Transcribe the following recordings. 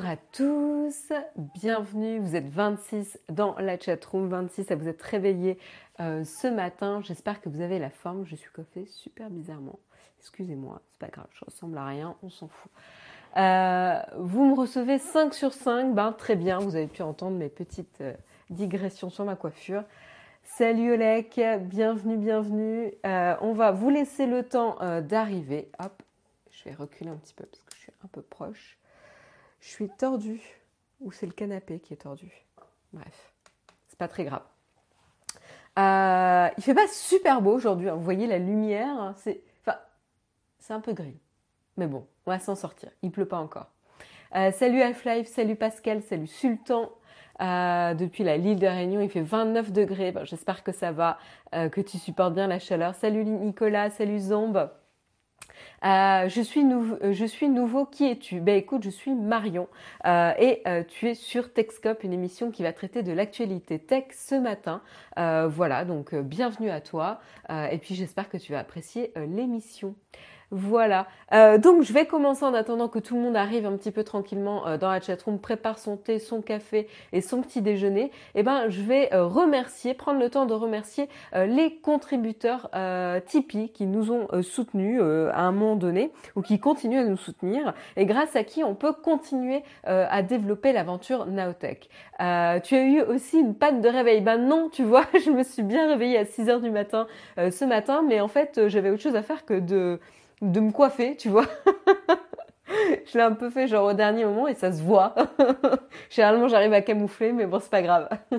Bonjour à tous, bienvenue, vous êtes 26 dans la chatroom, 26 à vous êtes réveillés euh, ce matin, j'espère que vous avez la forme, je suis coiffée super bizarrement, excusez-moi, c'est pas grave, je ressemble à rien, on s'en fout. Euh, vous me recevez 5 sur 5, ben très bien, vous avez pu entendre mes petites euh, digressions sur ma coiffure. Salut Olek, bienvenue, bienvenue. on va vous laisser le temps d'arriver. Hop, je vais reculer un petit peu parce que je suis un peu proche je suis tordue ou c'est le canapé qui est tordu. Bref, c'est pas très grave. Euh, il fait pas super beau aujourd'hui. Hein. Vous voyez la lumière, hein, c'est, enfin, un peu gris. Mais bon, on va s'en sortir. Il pleut pas encore. Euh, salut Half-Life, salut Pascal, salut Sultan. Euh, depuis la Lille de Réunion, il fait 29 degrés. J'espère que ça va, que tu supportes bien la chaleur. Salut Nicolas, salut Zombe. Euh, je, suis euh, je suis nouveau, qui es-tu? Ben écoute, je suis Marion euh, et tu es sur TechScope, une émission qui va traiter de l'actualité tech ce matin. voilà, donc bienvenue à toi et puis j'espère que tu vas apprécier l'émission. Voilà. Euh, donc je vais commencer en attendant que tout le monde arrive un petit peu tranquillement euh, dans la chatroom, prépare son thé, son café et son petit déjeuner. Et eh ben je vais euh, remercier, prendre le temps de remercier les contributeurs Tipeee qui nous ont soutenus à un moment donné ou qui continuent à nous soutenir et grâce à qui on peut continuer à développer l'aventure Naotech. tu as eu aussi une panne de réveil. Ben non, tu vois, je me suis bien réveillée à 6 heures du matin ce matin, mais en fait j'avais autre chose à faire que de de me coiffer, tu vois. je l'ai un peu fait genre au dernier moment et ça se voit. Généralement, j'arrive à camoufler, mais bon, c'est pas grave.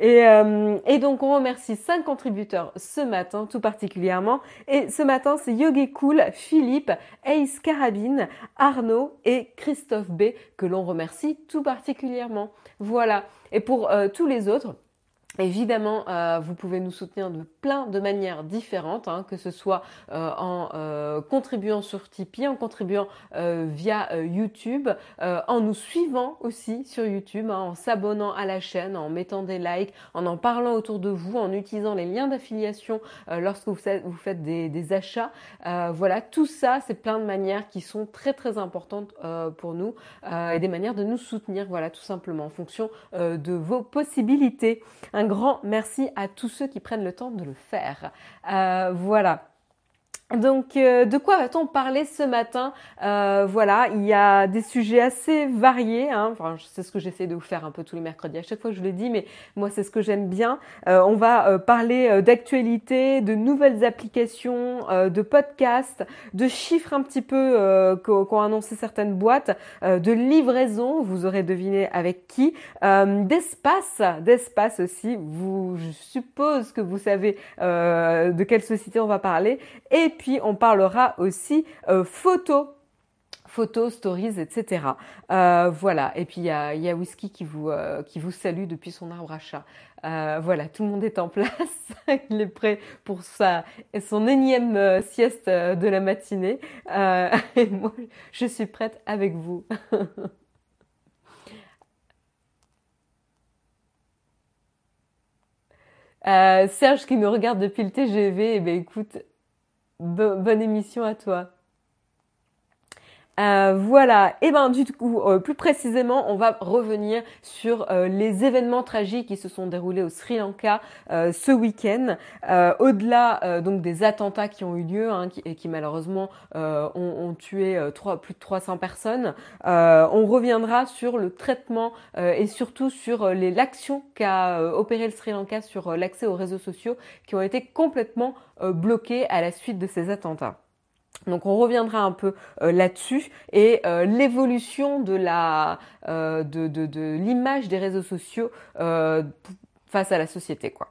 Euh, et, donc, on remercie cinq contributeurs ce matin, tout particulièrement. Et ce matin, c'est Yogi Cool, Philippe, Ace Carabine, Arnaud et Christophe B que l'on remercie tout particulièrement. Voilà. Et pour euh, tous les autres, Évidemment, euh, vous pouvez nous soutenir de plein de manières différentes, hein, que ce soit euh, en euh, contribuant sur Tipeee, en contribuant via YouTube, en nous suivant aussi sur YouTube, hein, en s'abonnant à la chaîne, en mettant des likes, en en parlant autour de vous, en utilisant les liens d'affiliation lorsque vous faites, des, des achats. voilà, tout ça, c'est plein de manières qui sont très très importantes pour nous et des manières de nous soutenir, voilà, tout simplement en fonction de vos possibilités grand merci à tous ceux qui prennent le temps de le faire. Euh, voilà. Donc, euh, de quoi va-t-on parler ce matin euh, Voilà, il y a des sujets assez variés. Hein. Enfin, c'est ce que j'essaie de vous faire un peu tous les mercredis. À chaque fois, je le dis, mais moi, c'est ce que j'aime bien. Euh, on va parler d'actualité, de nouvelles applications, de podcasts, de chiffres un petit peu qu'ont annoncé certaines boîtes, de livraison. Vous aurez deviné avec qui D'espace, d'espace aussi. Vous, je suppose que vous savez de quelle société on va parler. Puis on parlera aussi euh, photos photos, stories, etc. Euh, voilà. Et puis il y a, Whisky qui vous, euh, qui vous salue depuis son arbre à chat. voilà, tout le monde est en place. il est prêt pour sa, son énième sieste de la matinée. et moi, je suis prête avec vous. Serge qui nous regarde depuis le TGV, eh bien écoute, bonne émission à toi. Euh, voilà, et ben du coup, euh, plus précisément, on va revenir sur euh, les événements tragiques qui se sont déroulés au Sri Lanka ce week-end, au-delà donc des attentats qui ont eu lieu hein, et qui malheureusement ont, tué plus de 300 personnes. on reviendra sur le traitement et surtout sur l'action qu'a opéré le Sri Lanka sur l'accès aux réseaux sociaux qui ont été complètement bloqués à la suite de ces attentats. Donc on reviendra un peu euh, là-dessus et euh, l'évolution de la euh, de, l'image des réseaux sociaux face à la société quoi.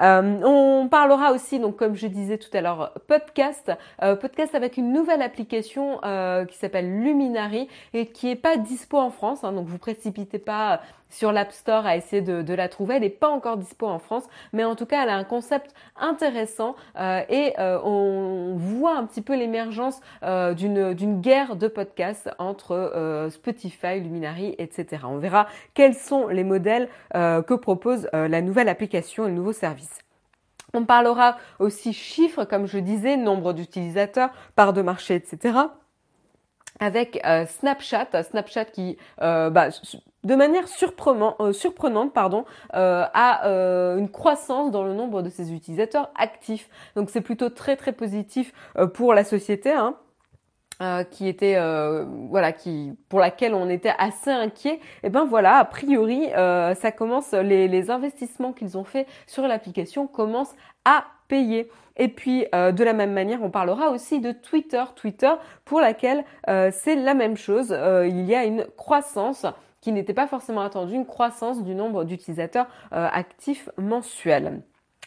on parlera aussi, donc comme je disais tout à l'heure, podcast, podcast avec une nouvelle application qui s'appelle Luminary et qui est pas dispo en France. Hein, donc vous précipitez pas sur l'App Store à essayer de, la trouver. Elle n'est pas encore dispo en France, mais en tout cas, elle a un concept intéressant euh, et euh, on voit un petit peu l'émergence euh, d'une guerre de podcasts entre Spotify, Luminary, etc. On verra quels sont les modèles que propose la nouvelle application et le nouveau service. On parlera aussi chiffres, comme je disais, nombre d'utilisateurs, part de marché, etc. avec Snapchat, Snapchat qui bah, de manière surprenante, pardon, a une croissance dans le nombre de ses utilisateurs actifs. Donc c'est plutôt très très positif pour la société. Hein. Euh, qui était euh, voilà qui pour laquelle on était assez inquiet et ben voilà a priori euh, ça commence les, les investissements qu'ils ont fait sur l'application commencent à payer et puis de la même manière on parlera aussi de Twitter Twitter pour laquelle c'est la même chose il y a une croissance qui n'était pas forcément attendue une croissance du nombre d'utilisateurs actifs mensuels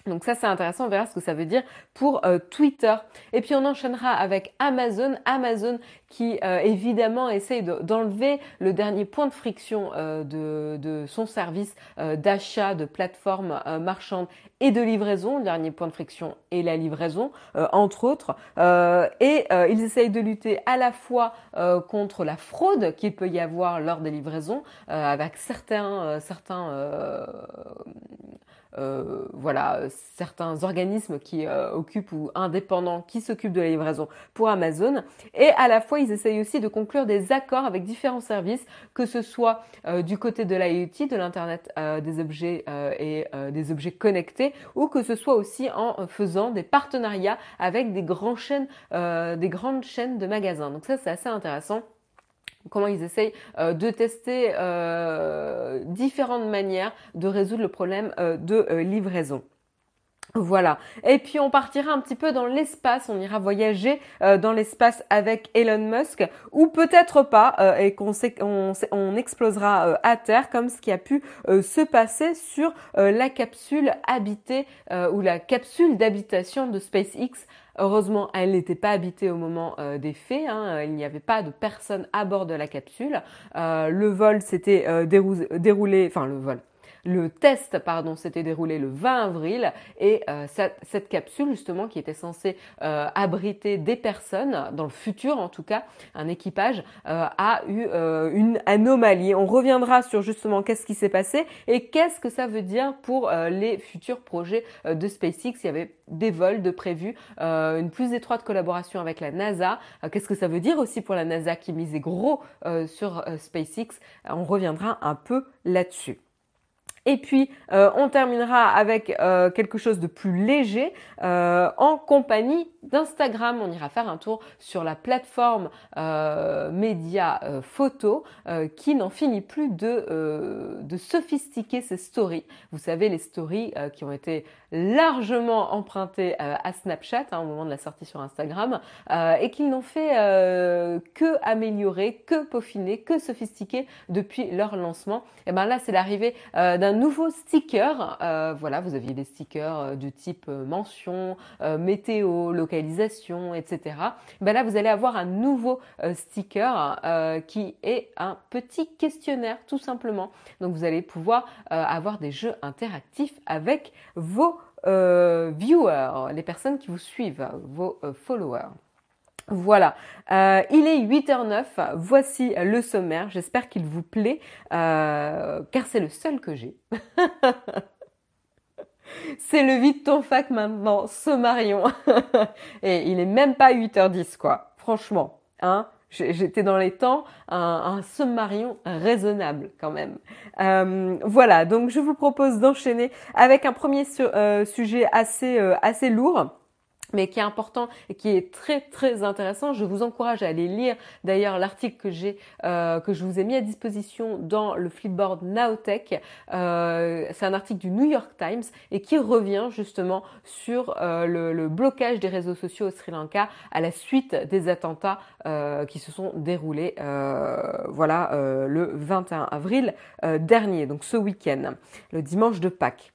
donc ça c'est intéressant, on verra ce que ça veut dire pour euh, Twitter. Et puis on enchaînera avec Amazon. Amazon qui euh, évidemment essaye d'enlever le dernier point de friction euh, de, son service d'achat de plateformes marchandes et de livraison. Le dernier point de friction est la livraison, entre autres. et ils essayent de lutter à la fois contre la fraude qu'il peut y avoir lors des livraisons, avec certains, certains euh, voilà, certains organismes qui euh, occupent ou indépendants qui s'occupent de la livraison pour Amazon. Et à la fois, ils essayent aussi de conclure des accords avec différents services, que ce soit euh, du côté de l'IoT, de l'Internet des objets et des objets connectés, ou que ce soit aussi en faisant des partenariats avec des, grands chaînes, des grandes chaînes de magasins. Donc ça, c'est assez intéressant comment ils essayent euh, de tester euh, différentes manières de résoudre le problème euh, de livraison. Voilà. Et puis on partira un petit peu dans l'espace, on ira voyager dans l'espace avec Elon Musk, ou peut-être pas, et qu'on on, on, explosera à terre, comme ce qui a pu se passer sur la capsule habitée ou la capsule d'habitation de SpaceX Heureusement, elle n'était pas habitée au moment euh, des faits. Hein. Il n'y avait pas de personne à bord de la capsule. Euh, le vol s'était euh, déroulé, enfin le vol, le test, pardon, s'était déroulé le 20 avril et euh, cette, capsule justement qui était censée euh, abriter des personnes dans le futur en tout cas, un équipage euh, a eu une anomalie. On reviendra sur justement qu'est-ce qui s'est passé et qu'est-ce que ça veut dire pour les futurs projets de SpaceX. Il y avait des vols de prévus, une plus étroite collaboration avec la NASA. qu'est-ce que ça veut dire aussi pour la NASA qui misait gros sur SpaceX? On reviendra un peu là-dessus. Et puis, euh, on terminera avec euh, quelque chose de plus léger euh, en compagnie d'Instagram. On ira faire un tour sur la plateforme média photo qui n'en finit plus de, de sophistiquer ses stories. Vous savez, les stories qui ont été largement empruntées à Snapchat hein, au moment de la sortie sur Instagram et qui n'ont fait que améliorer, que peaufiner, que sophistiquer depuis leur lancement. Et ben là, c'est l'arrivée d'un nouveau sticker. Euh, voilà, vous aviez des stickers euh, du type euh, mention, météo, etc. Ben là, vous allez avoir un nouveau sticker qui est un petit questionnaire, tout simplement. Donc, vous allez pouvoir avoir des jeux interactifs avec vos viewers, les personnes qui vous suivent, vos followers. Voilà, euh, il est 8h09, voici le sommaire, j'espère qu'il vous plaît, euh, car c'est le seul que j'ai. c'est le vide ton fac maintenant, Sommarion. Et il est même pas 8h10 quoi, franchement. Hein J'étais dans les temps, un, un sommarion raisonnable quand même. Euh, voilà, donc je vous propose d'enchaîner avec un premier sujet assez, assez lourd mais qui est important et qui est très très intéressant. Je vous encourage à aller lire d'ailleurs l'article que j'ai euh, que je vous ai mis à disposition dans le Flipboard Nowtech. Euh, c'est un article du New York Times et qui revient justement sur euh, le, le, blocage des réseaux sociaux au Sri Lanka à la suite des attentats euh, qui se sont déroulés euh, voilà le 21 avril dernier, donc ce week-end, le dimanche de Pâques.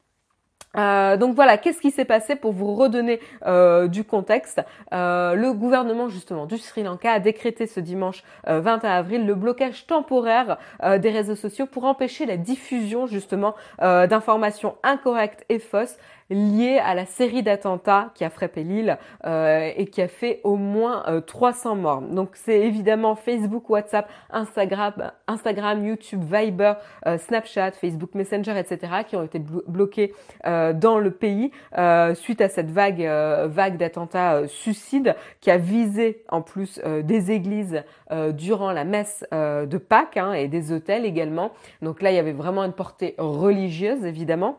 Euh, donc voilà, qu'est-ce qui s'est passé pour vous redonner euh, du contexte? Euh, Le gouvernement justement du Sri Lanka a décrété ce dimanche 21 avril le blocage temporaire des réseaux sociaux pour empêcher la diffusion justement d'informations incorrectes et fausses lié à la série d'attentats qui a frappé l'île euh, et qui a fait au moins 300 euh, morts. Donc c'est évidemment Facebook, WhatsApp, Instagram, Instagram YouTube, Viber, euh, Snapchat, Facebook Messenger, etc. qui ont été bloqués dans le pays suite à cette vague, vague d'attentats suicides qui a visé en plus des églises durant la messe de Pâques hein, et des hôtels également. Donc là, il y avait vraiment une portée religieuse évidemment.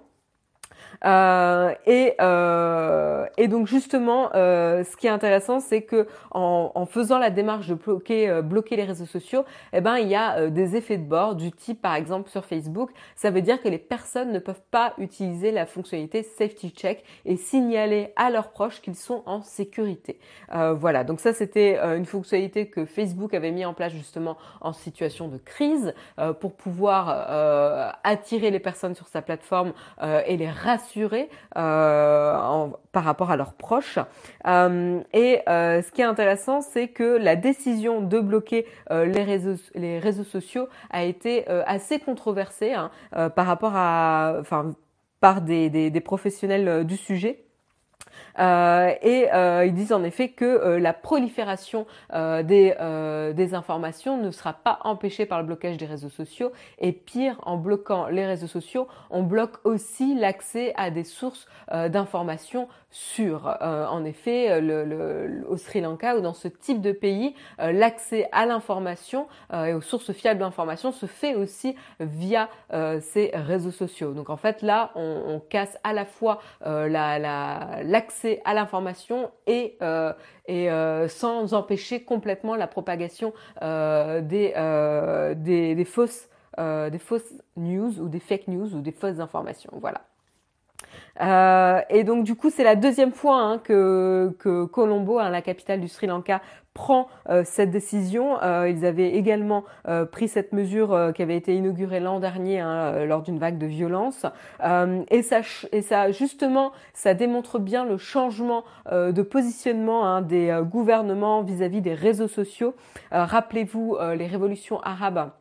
Euh, et, euh, et donc justement, euh, ce qui est intéressant, c'est que en, en, faisant la démarche de bloquer, euh, bloquer les réseaux sociaux, eh ben il y a euh, des effets de bord du type, par exemple sur Facebook, ça veut dire que les personnes ne peuvent pas utiliser la fonctionnalité Safety Check et signaler à leurs proches qu'ils sont en sécurité. voilà, donc ça c'était une fonctionnalité que Facebook avait mis en place justement en situation de crise pour pouvoir attirer les personnes sur sa plateforme et les rassurer euh, par rapport à leurs proches. Euh, et euh, ce qui est intéressant, c'est que la décision de bloquer les, réseaux, sociaux a été assez controversée hein, par rapport à, enfin, par des professionnels du sujet. Euh, et euh, ils disent en effet que euh, la prolifération des, des informations ne sera pas empêchée par le blocage des réseaux sociaux. Et pire, en bloquant les réseaux sociaux, on bloque aussi l'accès à des sources d'informations sûres. en effet, le, le, au Sri Lanka ou dans ce type de pays, l'accès à l'information et aux sources fiables d'information se fait aussi via ces réseaux sociaux. Donc en fait là, on, on casse à la fois l'accès la, à l'information et, euh, euh, sans empêcher complètement la propagation euh, des, des, fausses, des fausses news ou des fake news ou des fausses informations. Voilà. Et donc du coup, c'est la deuxième fois hein, que, que Colombo, hein, la capitale du Sri Lanka, prend euh, cette décision. Euh, ils avaient également pris cette mesure qui avait été inaugurée l'an dernier hein, lors d'une vague de violence. et, ça, et ça, justement, ça démontre bien le changement de positionnement hein, des gouvernements vis-à-vis -vis des réseaux sociaux. Rappelez-vous les révolutions arabes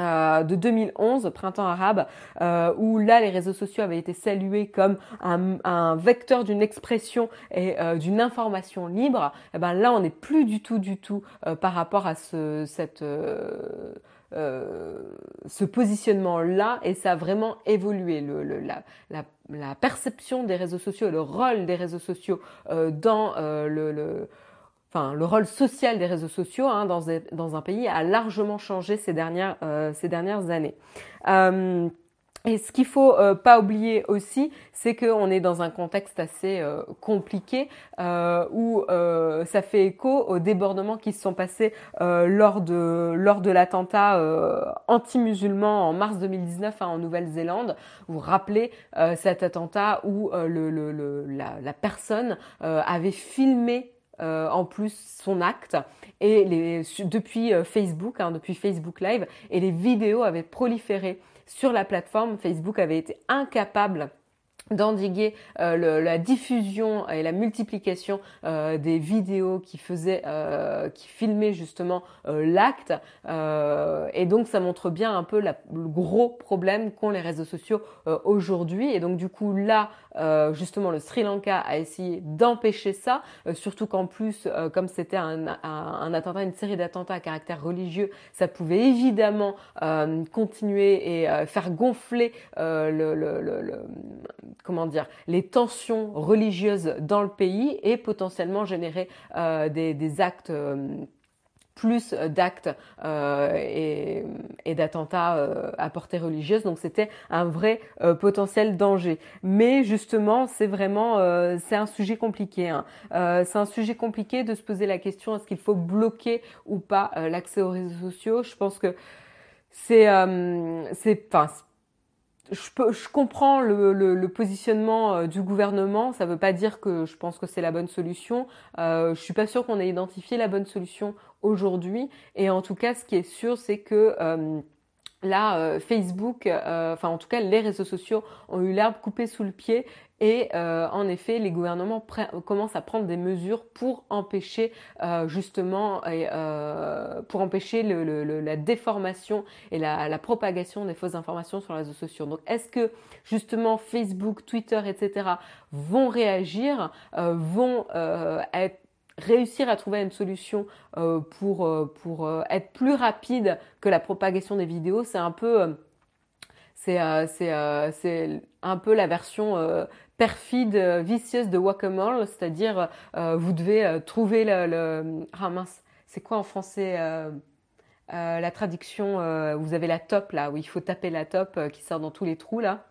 euh, de 2011, printemps arabe, euh, où là les réseaux sociaux avaient été salués comme un, vecteur d'une expression et euh, d'une information libre. Et eh ben là on n'est plus du tout du tout par rapport à ce cette ce positionnement-là et ça a vraiment évolué. Le, la, la, la, perception des réseaux sociaux, le rôle des réseaux sociaux dans le enfin le rôle social des réseaux sociaux hein, dans, un pays a largement changé ces dernières, euh, ces dernières années. Euh, et ce qu'il faut euh, pas oublier aussi, c'est qu'on est dans un contexte assez euh, compliqué euh, où euh, ça fait écho aux débordements qui se sont passés lors de lors de l'attentat anti-musulman en mars 2019 hein, en Nouvelle-Zélande. Vous vous rappelez cet attentat où le, le, le, la, la, personne avait filmé euh, en plus son acte et les, depuis euh, Facebook, hein, depuis Facebook Live, et les vidéos avaient proliféré sur la plateforme. Facebook avait été incapable d'endiguer euh, la diffusion et la multiplication euh, des vidéos qui faisaient, euh, qui filmaient justement l'acte. et donc ça montre bien un peu le gros problème qu'ont les réseaux sociaux aujourd'hui. Et donc du coup là, justement, le Sri Lanka a essayé d'empêcher ça, surtout qu'en plus, comme c'était un, un, attentat, une série d'attentats à caractère religieux, ça pouvait évidemment continuer et faire gonfler le, le, le comment dire, les tensions religieuses dans le pays et potentiellement générer euh, des, actes euh, plus d'actes euh, et, d'attentats à portée religieuse. Donc c'était un vrai potentiel danger. Mais justement, c'est vraiment c'est un sujet compliqué. Hein. c'est un sujet compliqué de se poser la question est-ce qu'il faut bloquer ou pas l'accès aux réseaux sociaux? Je pense que c'est c'est je, peux, je comprends le, le, le positionnement euh, du gouvernement. Ça ne veut pas dire que je pense que c'est la bonne solution. Euh, je suis pas sûre qu'on ait identifié la bonne solution aujourd'hui. Et en tout cas, ce qui est sûr, c'est que euh, là, Facebook, enfin en tout cas les réseaux sociaux ont eu l'herbe coupée sous le pied et euh, en effet, les gouvernements commencent à prendre des mesures pour empêcher euh, justement, euh, pour empêcher la déformation et la, propagation des fausses informations sur les réseaux sociaux. Donc, est-ce que justement Facebook, Twitter, etc. vont réagir, vont réussir à trouver une solution pour, pour être plus rapide que la propagation des vidéos? C'est un peu c'est un peu la version perfide, euh, vicieuse de Whack-A-Mole, c'est-à-dire euh, vous devez euh, trouver le, le... Ah mince, c'est quoi en français la traduction Vous avez la top là, où il faut taper la top qui sort dans tous les trous là.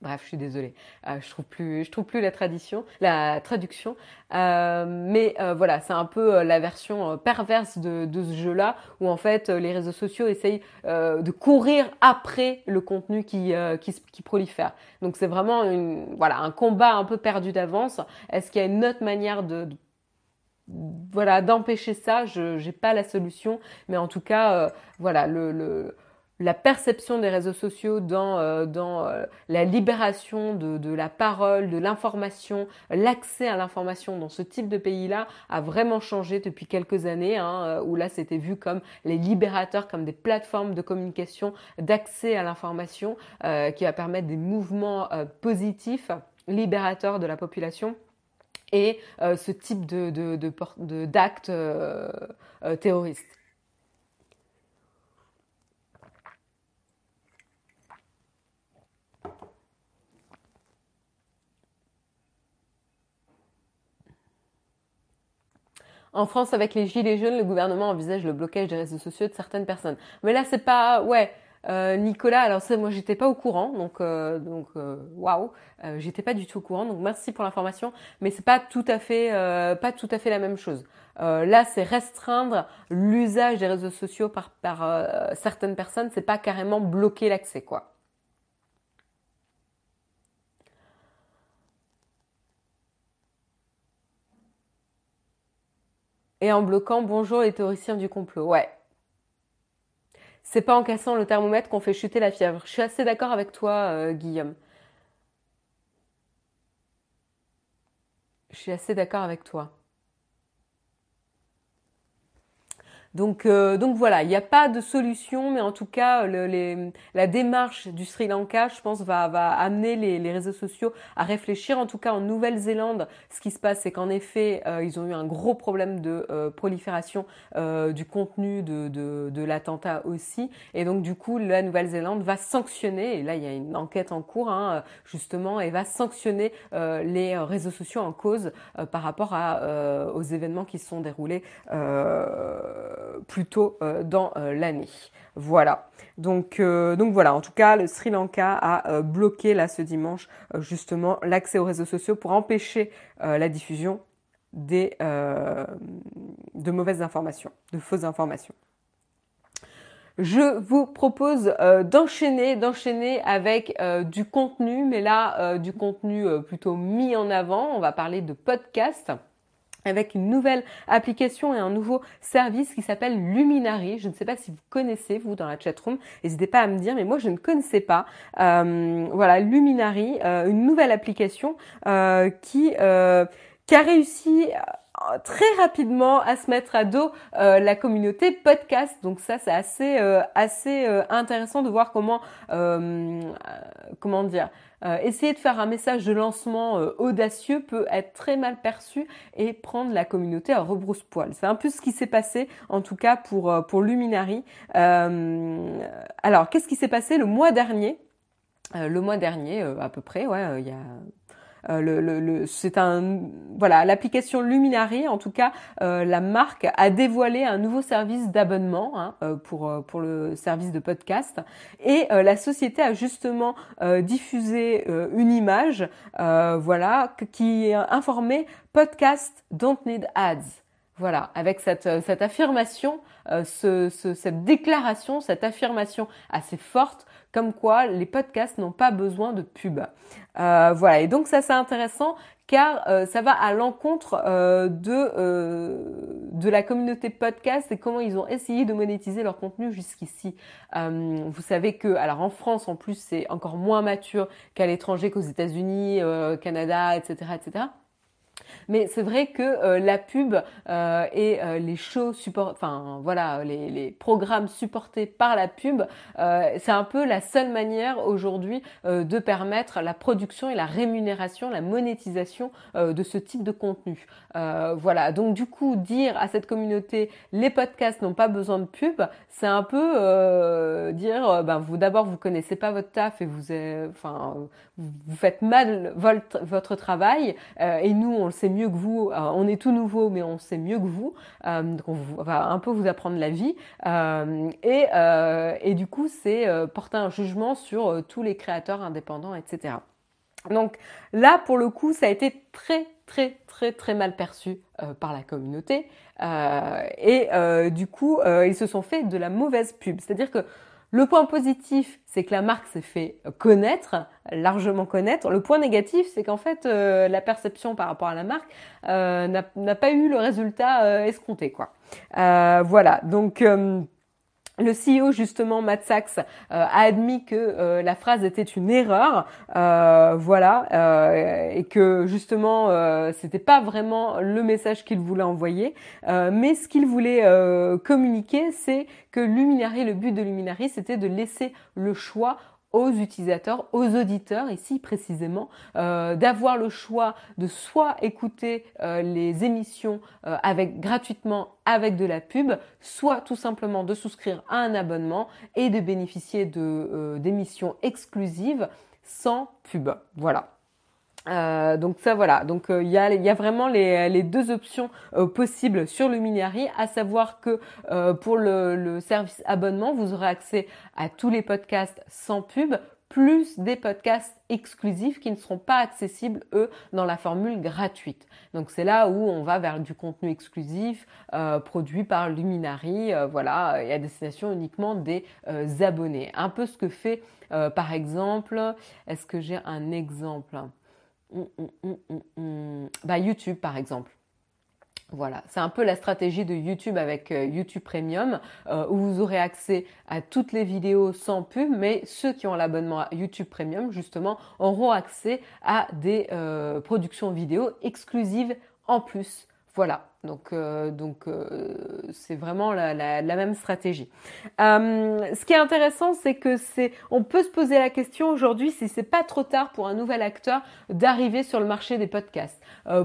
Bref, je suis désolée, euh, je trouve plus, je trouve plus la tradition, la traduction. Euh, mais euh, voilà, c'est un peu la version perverse de, de ce jeu-là, où en fait les réseaux sociaux essayent de courir après le contenu qui, qui, qui prolifère. Donc c'est vraiment une, voilà, un combat un peu perdu d'avance. Est-ce qu'il y a une autre manière de, de voilà d'empêcher ça? Je n'ai pas la solution, mais en tout cas, voilà le, le la perception des réseaux sociaux dans, euh, dans euh, la libération de, de, la parole, de l'information, l'accès à l'information dans ce type de pays-là a vraiment changé depuis quelques années, hein, euh, où là c'était vu comme les libérateurs, comme des plateformes de communication d'accès à l'information qui va permettre des mouvements positifs, libérateurs de la population et ce type de, de, d'actes terroristes. En France, avec les gilets jaunes, le gouvernement envisage le blocage des réseaux sociaux de certaines personnes. Mais là, c'est pas, ouais, euh, Nicolas. Alors ça, moi, j'étais pas au courant, donc euh, donc euh, waouh, j'étais pas du tout au courant. Donc merci pour l'information, mais c'est pas tout à fait pas tout à fait la même chose. là, c'est restreindre l'usage des réseaux sociaux par par certaines personnes. C'est pas carrément bloquer l'accès, quoi. Et en bloquant bonjour les théoriciens du complot. Ouais. C'est pas en cassant le thermomètre qu'on fait chuter la fièvre. Je suis assez d'accord avec toi, euh, Guillaume. Je suis assez d'accord avec toi. Donc, euh, donc voilà, il n'y a pas de solution, mais en tout cas, le, les, la démarche du Sri Lanka, je pense, va, va amener les, les, réseaux sociaux à réfléchir. En tout cas, en Nouvelle-Zélande, ce qui se passe, c'est qu'en effet, euh, ils ont eu un gros problème de euh, prolifération du contenu de, de, de l'attentat aussi. Et donc, du coup, la Nouvelle-Zélande va sanctionner, et là, il y a une enquête en cours, hein, justement, et va sanctionner les réseaux sociaux en cause par rapport à, aux événements qui se sont déroulés plus tôt euh, dans euh, l'année. Voilà. Donc, euh, voilà, en tout cas, le Sri Lanka a bloqué là ce dimanche justement l'accès aux réseaux sociaux pour empêcher la diffusion des, de mauvaises informations, de fausses informations. Je vous propose d'enchaîner, d'enchaîner avec du contenu, mais là du contenu plutôt mis en avant. On va parler de podcast avec une nouvelle application et un nouveau service qui s'appelle Luminary. Je ne sais pas si vous connaissez, vous, dans la chatroom. N'hésitez pas à me dire, mais moi, je ne connaissais pas. Euh, voilà, Luminary, euh, une nouvelle application euh, qui, qui a réussi très rapidement à se mettre à dos la communauté podcast. Donc ça, c'est assez assez intéressant de voir comment comment dire euh, essayer de faire un message de lancement euh, audacieux peut être très mal perçu et prendre la communauté à rebrousse-poil. C'est un peu ce qui s'est passé, en tout cas pour, euh, pour Luminary. alors, qu'est-ce qui s'est passé le mois dernier? Le mois dernier, à peu près, ouais, il y a euh, le, le, c'est un voilà l'application Luminary en tout cas euh, la marque a dévoilé un nouveau service d'abonnement hein, euh, pour pour le service de podcast et la société a justement diffusé une image voilà qui informait podcast don't need ads Voilà, avec cette, affirmation, cette déclaration, cette affirmation assez forte comme quoi les podcasts n'ont pas besoin de pub. Euh, voilà, et donc ça c'est intéressant car euh, ça va à l'encontre euh, de de la communauté podcast et comment ils ont essayé de monétiser leur contenu jusqu'ici. vous savez que alors en France en plus c'est encore moins mature qu'à l'étranger qu'aux États-Unis, Canada, etc., etc. Mais c'est vrai que euh, la pub euh, et euh, les shows support, enfin voilà, les, les, programmes supportés par la pub, c'est un peu la seule manière aujourd'hui de permettre la production et la rémunération, la monétisation de ce type de contenu. voilà, donc du coup dire à cette communauté les podcasts n'ont pas besoin de pub, c'est un peu dire ben vous d'abord vous connaissez pas votre taf et vous enfin vous faites mal votre, votre travail et nous on le sait mieux que vous. Euh, on est tout nouveau, mais on sait mieux que vous. Euh, donc on va un peu vous apprendre la vie. Euh, et, et, du coup, c'est porter un jugement sur tous les créateurs indépendants, etc. Donc là, pour le coup, ça a été très très très très mal perçu par la communauté et du coup ils se sont fait de la mauvaise pub. C'est-à-dire que le point positif, c'est que la marque s'est fait connaître, largement connaître. Le point négatif, c'est qu'en fait, euh, la perception par rapport à la marque euh, n'a pas eu le résultat euh, escompté, quoi. voilà. Donc le CEO justement Matt Sachs a admis que la phrase était une erreur, voilà, et que justement c'était pas vraiment le message qu'il voulait envoyer, mais ce qu'il voulait communiquer, c'est que Luminary, le but de Luminary, c'était de laisser le choix aux utilisateurs, aux auditeurs ici précisément, euh, d'avoir le choix de soit écouter euh, les émissions euh, avec gratuitement avec de la pub, soit tout simplement de souscrire à un abonnement et de bénéficier de d'émissions exclusives sans pub. Voilà. Euh, donc ça voilà, donc euh, il y, a, y, a, vraiment les, les deux options euh, possibles sur le Miniari, à savoir que pour le, le, service abonnement, vous aurez accès à tous les podcasts sans pub, plus des podcasts exclusifs qui ne seront pas accessibles, eux, dans la formule gratuite. Donc c'est là où on va vers du contenu exclusif produit par Luminary, voilà, et à destination uniquement des abonnés. Un peu ce que fait, par exemple, est-ce que j'ai un exemple? Bah, YouTube par exemple. Voilà, c'est un peu la stratégie de YouTube avec euh, YouTube Premium euh, où vous aurez accès à toutes les vidéos sans pub, mais ceux qui ont l'abonnement à YouTube Premium justement auront accès à des euh, productions vidéo exclusives en plus. Voilà, donc donc c'est vraiment la, même stratégie. ce qui est intéressant, c'est que c'est on peut se poser la question aujourd'hui si c'est pas trop tard pour un nouvel acteur d'arriver sur le marché des podcasts.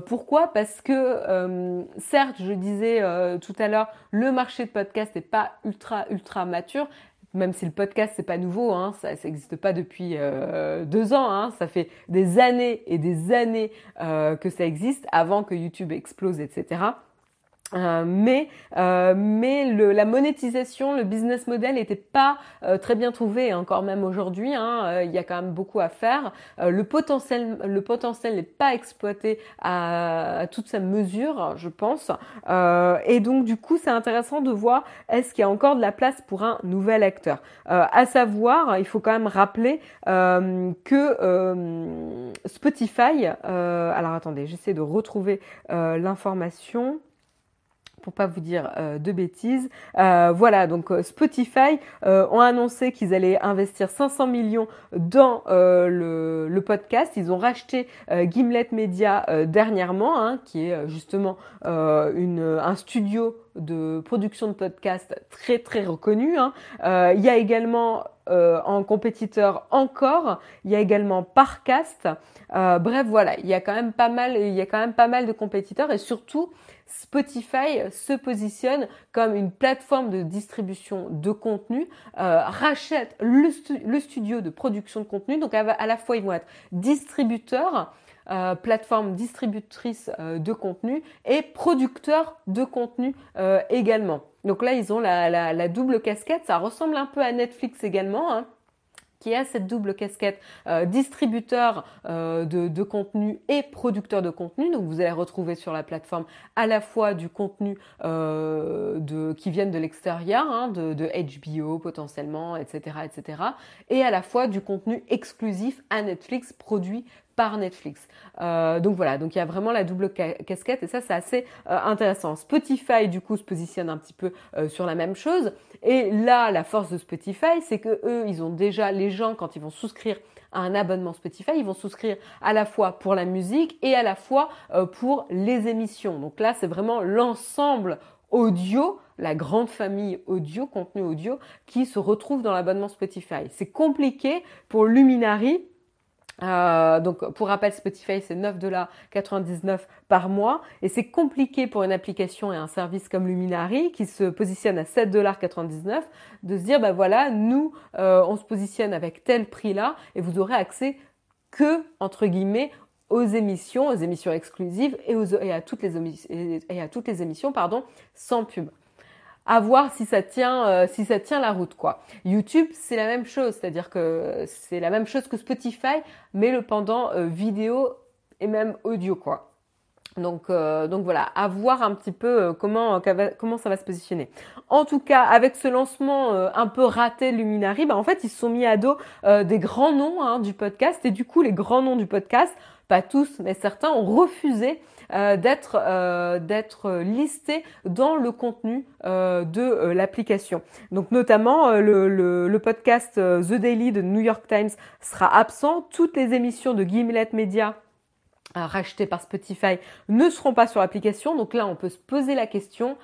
pourquoi? Parce que certes, je disais tout à l'heure, le marché de podcast n'est pas ultra ultra mature, même si le podcast c'est pas nouveau, hein, ça n'existe pas depuis euh, deux ans, hein, ça fait des années et des années euh, que ça existe avant que YouTube explose, etc. Euh, mais euh, mais le, la monétisation, le business model n'était pas euh, très bien trouvé encore même aujourd'hui. Hein, il y a quand même beaucoup à faire. le potentiel le potentiel n'est pas exploité à, à, toute sa mesure, je pense. et donc du coup, c'est intéressant de voir est-ce qu'il y a encore de la place pour un nouvel acteur? à savoir, il faut quand même rappeler que Spotify. alors attendez, j'essaie de retrouver l'information pour pas vous dire euh, de bêtises. Euh, voilà, donc euh, Spotify ont annoncé qu'ils allaient investir 500 millions dans le, podcast. Ils ont racheté Gimlet Media dernièrement, hein, qui est justement une, un studio de production de podcast très très reconnu. Hein. il y a également en compétiteur encore, il y a également Parcast. bref, voilà, il y a quand même pas mal, il y a quand même pas mal de compétiteurs et surtout Spotify se positionne comme une plateforme de distribution de contenu, euh, rachète le, studio de production de contenu, donc à, la fois ils vont être distributeurs, euh, plateforme distributrice euh, de contenu et producteurs de contenu également. Donc là, ils ont la, double casquette. Ça ressemble un peu à Netflix également. Hein qui a cette double casquette euh, distributeur euh, de, contenu et producteur de contenu. Donc vous allez retrouver sur la plateforme à la fois du contenu euh, qui viennent de l'extérieur, hein, de, de, HBO potentiellement, etc., etc., et à la fois du contenu exclusif à Netflix produit par Netflix. Euh, donc voilà, donc il y a vraiment la double casquette et ça c'est assez euh, intéressant. Spotify du coup se positionne un petit peu euh, sur la même chose et là la force de Spotify c'est que eux ils ont déjà les gens quand ils vont souscrire à un abonnement Spotify, ils vont souscrire à la fois pour la musique et à la fois pour les émissions. Donc là c'est vraiment l'ensemble audio, la grande famille audio, contenu audio, qui se retrouve dans l'abonnement Spotify. C'est compliqué pour Luminary euh, donc pour rappel, Spotify c'est 9,99$ par mois. Et c'est compliqué pour une application et un service comme Luminary qui se positionne à 7,99$ de se dire bah voilà nous euh, on se positionne avec tel prix là et vous aurez accès que entre guillemets aux émissions, aux émissions exclusives et, à toutes les, et à toutes les émissions pardon sans pub à voir si ça tient euh, si ça tient la route quoi. YouTube c'est la même chose, c'est-à-dire que c'est la même chose que Spotify mais le pendant euh, vidéo et même audio quoi. Donc, euh, donc voilà, à voir un petit peu comment, comment ça va se positionner. En tout cas, avec ce lancement un peu raté Luminary, bah en fait, ils se sont mis à dos des grands noms hein, du podcast et du coup, les grands noms du podcast, pas tous, mais certains ont refusé euh, d'être euh, d'être listé dans le contenu euh, de l'application. Donc notamment le, le, podcast The Daily de New York Times sera absent. Toutes les émissions de Gimlet Media rachetées par Spotify ne seront pas sur l'application. Donc là, on peut se poser la question.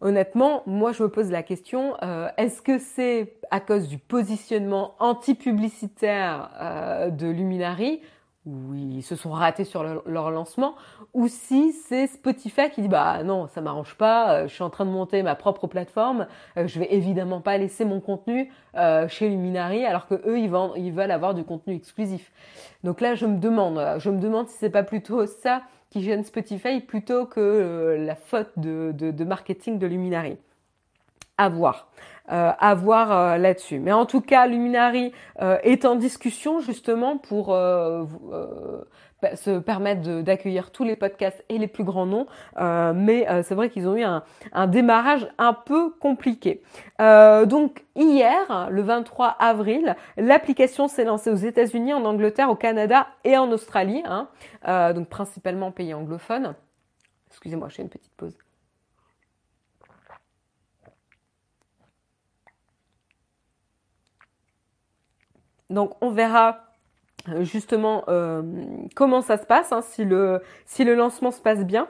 Honnêtement, moi je me pose la question, est-ce que c'est à cause du positionnement anti-publicitaire de Luminary où ils se sont ratés sur leur lancement, ou si c'est Spotify qui dit bah non, ça m'arrange pas, euh, je suis en train de monter ma propre plateforme, euh, je vais évidemment pas laisser mon contenu euh, chez Luminary alors que eux ils, veulent avoir du contenu exclusif. Donc là je me demande, je me demande si c'est pas plutôt ça qui gêne Spotify plutôt que la faute de, de, marketing de Luminary. À voir à voir euh, là-dessus. Mais en tout cas, Luminary euh, est en discussion justement pour euh, se permettre d'accueillir tous les podcasts et les plus grands noms. mais c'est vrai qu'ils ont eu un, un, démarrage un peu compliqué. donc hier, le 23 avril, l'application s'est lancée aux États-Unis, en Angleterre, au Canada et en Australie, hein, donc principalement pays anglophones. Excusez-moi, je fais une petite pause. Donc on verra euh, justement euh, comment ça se passe, hein, si, le, lancement se passe bien.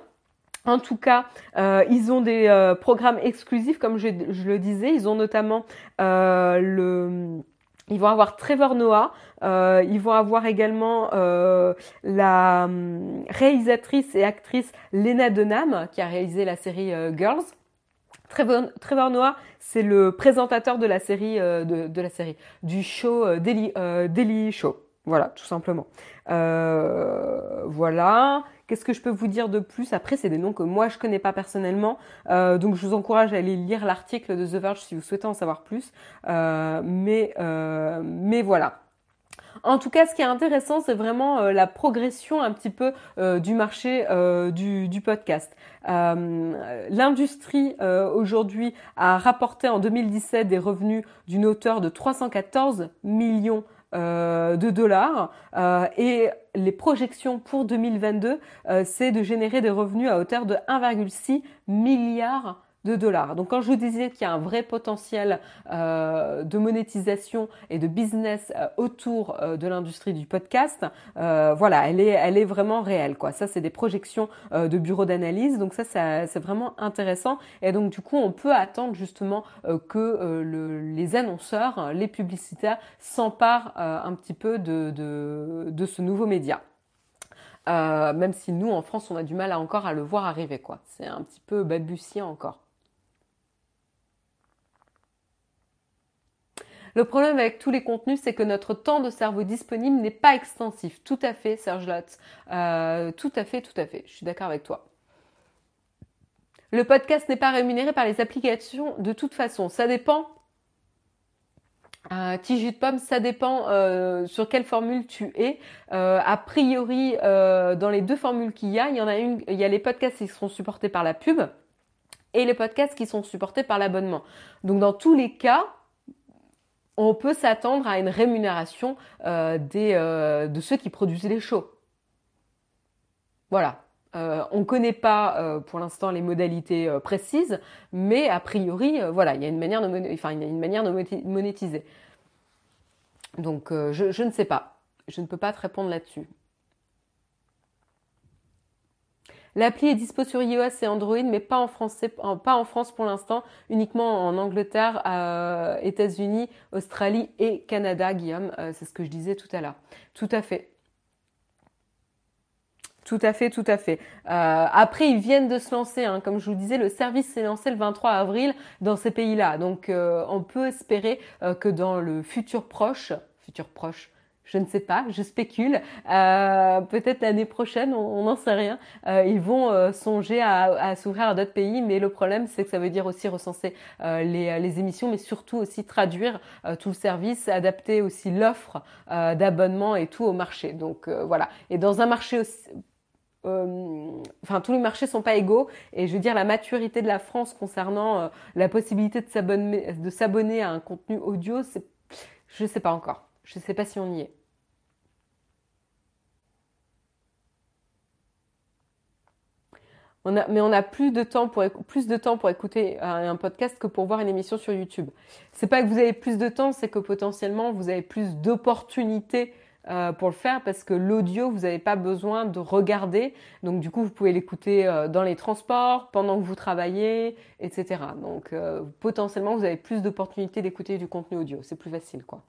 En tout cas, euh, ils ont des programmes exclusifs, comme je, le disais. Ils ont notamment le... Ils vont avoir Trevor Noah, ils vont avoir également la hum, réalisatrice et actrice Lena Dunham, qui a réalisé la série Girls. Trevor, c'est le présentateur de la série, euh, de, la série, du show euh, Daily, euh, Daily Show. Voilà, tout simplement. voilà. Qu'est-ce que je peux vous dire de plus? Après, c'est des noms que moi je connais pas personnellement, donc je vous encourage à aller lire l'article de The Verge si vous souhaitez en savoir plus. mais mais voilà. En tout cas, ce qui est intéressant, c'est vraiment euh, la progression un petit peu euh, du marché euh, du, du, podcast. L'industrie aujourd'hui a rapporté en 2017 des revenus d'une hauteur de 314 millions de dollars et les projections pour 2022, c'est de générer des revenus à hauteur de 1,6 milliard de dollars. Donc quand je vous disais qu'il y a un vrai potentiel euh, de monétisation et de business euh, autour euh, de l'industrie du podcast, voilà, elle est, vraiment réelle. Quoi. Ça, c'est des projections de bureaux d'analyse. Donc ça, c'est vraiment intéressant. Et donc du coup, on peut attendre justement que les annonceurs, les publicitaires s'emparent un petit peu de, ce nouveau média. même si nous en France on a du mal encore à le voir arriver quoi. C'est un petit peu balbutiant encore. Le problème avec tous les contenus, c'est que notre temps de cerveau disponible n'est pas extensif. Tout à fait, Serge Lotz. Euh, tout à fait, tout à fait. Je suis d'accord avec toi. Le podcast n'est pas rémunéré par les applications de toute façon. Ça dépend petit jus de pomme, ça dépend euh, sur quelle formule tu es. Euh, a priori, euh, dans les deux formules qu'il y a, il y en a une, il y a les podcasts qui seront supportés par la pub et les podcasts qui sont supportés par l'abonnement. Donc dans tous les cas, on peut s'attendre à une rémunération des, de ceux qui produisent les shows. Voilà. Euh, on ne connaît pas euh, pour l'instant les modalités euh, précises, mais a priori, voilà, il y a une manière de, une manière de monétiser. Donc, je, ne sais pas. Je ne peux pas te répondre là-dessus. L'appli est dispo sur iOS et Android, mais pas en, France pour l'instant, uniquement en Angleterre, États-Unis, Australie et Canada, Guillaume. c'est ce que je disais tout à l'heure. Tout à fait. Tout à fait, tout à fait. Euh, après, ils viennent de se lancer. Hein. Comme je vous disais, le service s'est lancé le 23 avril dans ces pays-là. Donc, euh, on peut espérer euh, que dans le futur proche, futur proche, je ne sais pas, je spécule. Peut-être l'année prochaine, on n'en sait rien. ils vont songer à, s'ouvrir à d'autres pays, mais le problème, c'est que ça veut dire aussi recenser les, émissions, mais surtout aussi traduire tout le service, adapter aussi l'offre d'abonnement et tout au marché. Donc voilà. Et dans un marché aussi, euh, enfin tous les marchés sont pas égaux et je veux dire la maturité de la France concernant euh, la possibilité de s'abonner à un contenu audio je sais pas encore je sais pas si on y est mais on a plus de temps pour écouter un podcast que pour voir une émission sur YouTube. C'est pas que vous avez plus de temps, c'est que potentiellement vous avez plus d'opportunités euh, pour le faire parce que l'audio, vous n'avez pas besoin de regarder. Donc du coup, vous pouvez l'écouter euh, dans les transports, pendant que vous travaillez, etc. Donc euh, potentiellement, vous avez plus d'opportunités d'écouter du contenu audio. C'est plus facile, quoi.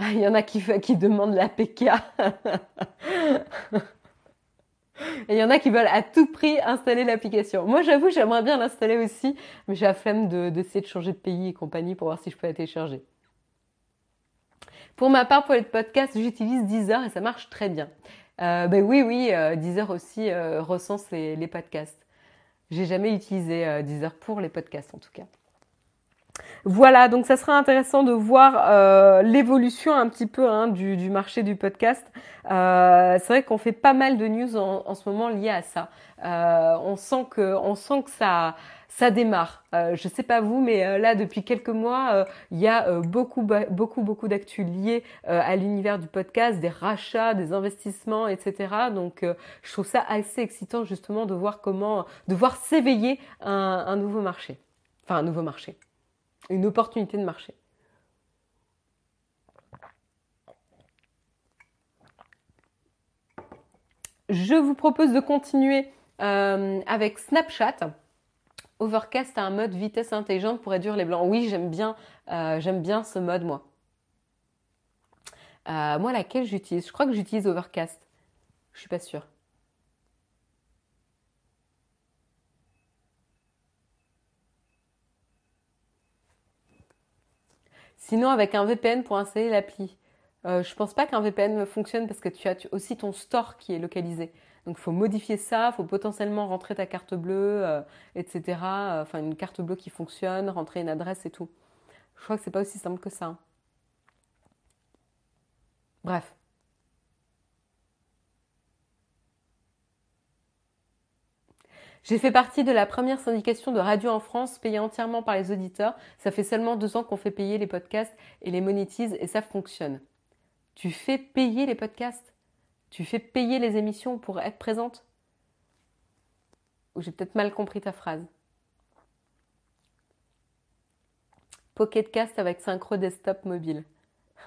Il y en a qui, demandent l'APK. Et il y en a qui veulent à tout prix installer l'application. Moi, j'avoue, j'aimerais bien l'installer aussi, mais j'ai la flemme d'essayer de, changer de pays et compagnie pour voir si je peux la télécharger. Pour ma part, pour les podcasts, j'utilise Deezer et ça marche très bien. Euh, ben oui, oui, euh, Deezer aussi euh, recense les, les podcasts. J'ai jamais utilisé Deezer pour les podcasts en tout cas. Voilà, donc ça sera intéressant de voir euh, l'évolution un petit peu hein, du, marché du podcast. Euh, c'est vrai qu'on fait pas mal de news en, ce moment liées à ça. Euh, on sent que, on sent que ça, ça démarre. je sais pas vous, mais là depuis quelques mois, il y a beaucoup, beaucoup, beaucoup d'actu liées à l'univers du podcast, des rachats, des investissements, etc. Donc, je trouve ça assez excitant justement de voir comment, de voir s'éveiller un nouveau marché, enfin un nouveau marché une opportunité de marché. Je vous propose de continuer euh, avec Snapchat. Overcast a un mode vitesse intelligente pour réduire les blancs. Oui, j'aime bien, euh, bien ce mode, moi. Euh, moi, laquelle j'utilise? Je crois que j'utilise Overcast. Je suis pas sûre. Sinon, avec un VPN pour installer l'appli. Euh, je pense pas qu'un VPN fonctionne parce que tu as aussi ton store qui est localisé. Donc il faut modifier ça, il faut potentiellement rentrer ta carte bleue, euh, etc. Enfin une carte bleue qui fonctionne, rentrer une adresse et tout. Je crois que c'est pas aussi simple que ça. Bref. J'ai fait partie de la première syndication de radio en France payée entièrement par les auditeurs. Ça fait seulement deux ans qu'on fait payer les podcasts et les monétise et ça fonctionne. Tu fais payer les podcasts? Tu fais payer les émissions pour être présente? Ou j'ai peut-être mal compris ta phrase. Pocketcast avec synchro desktop mobile.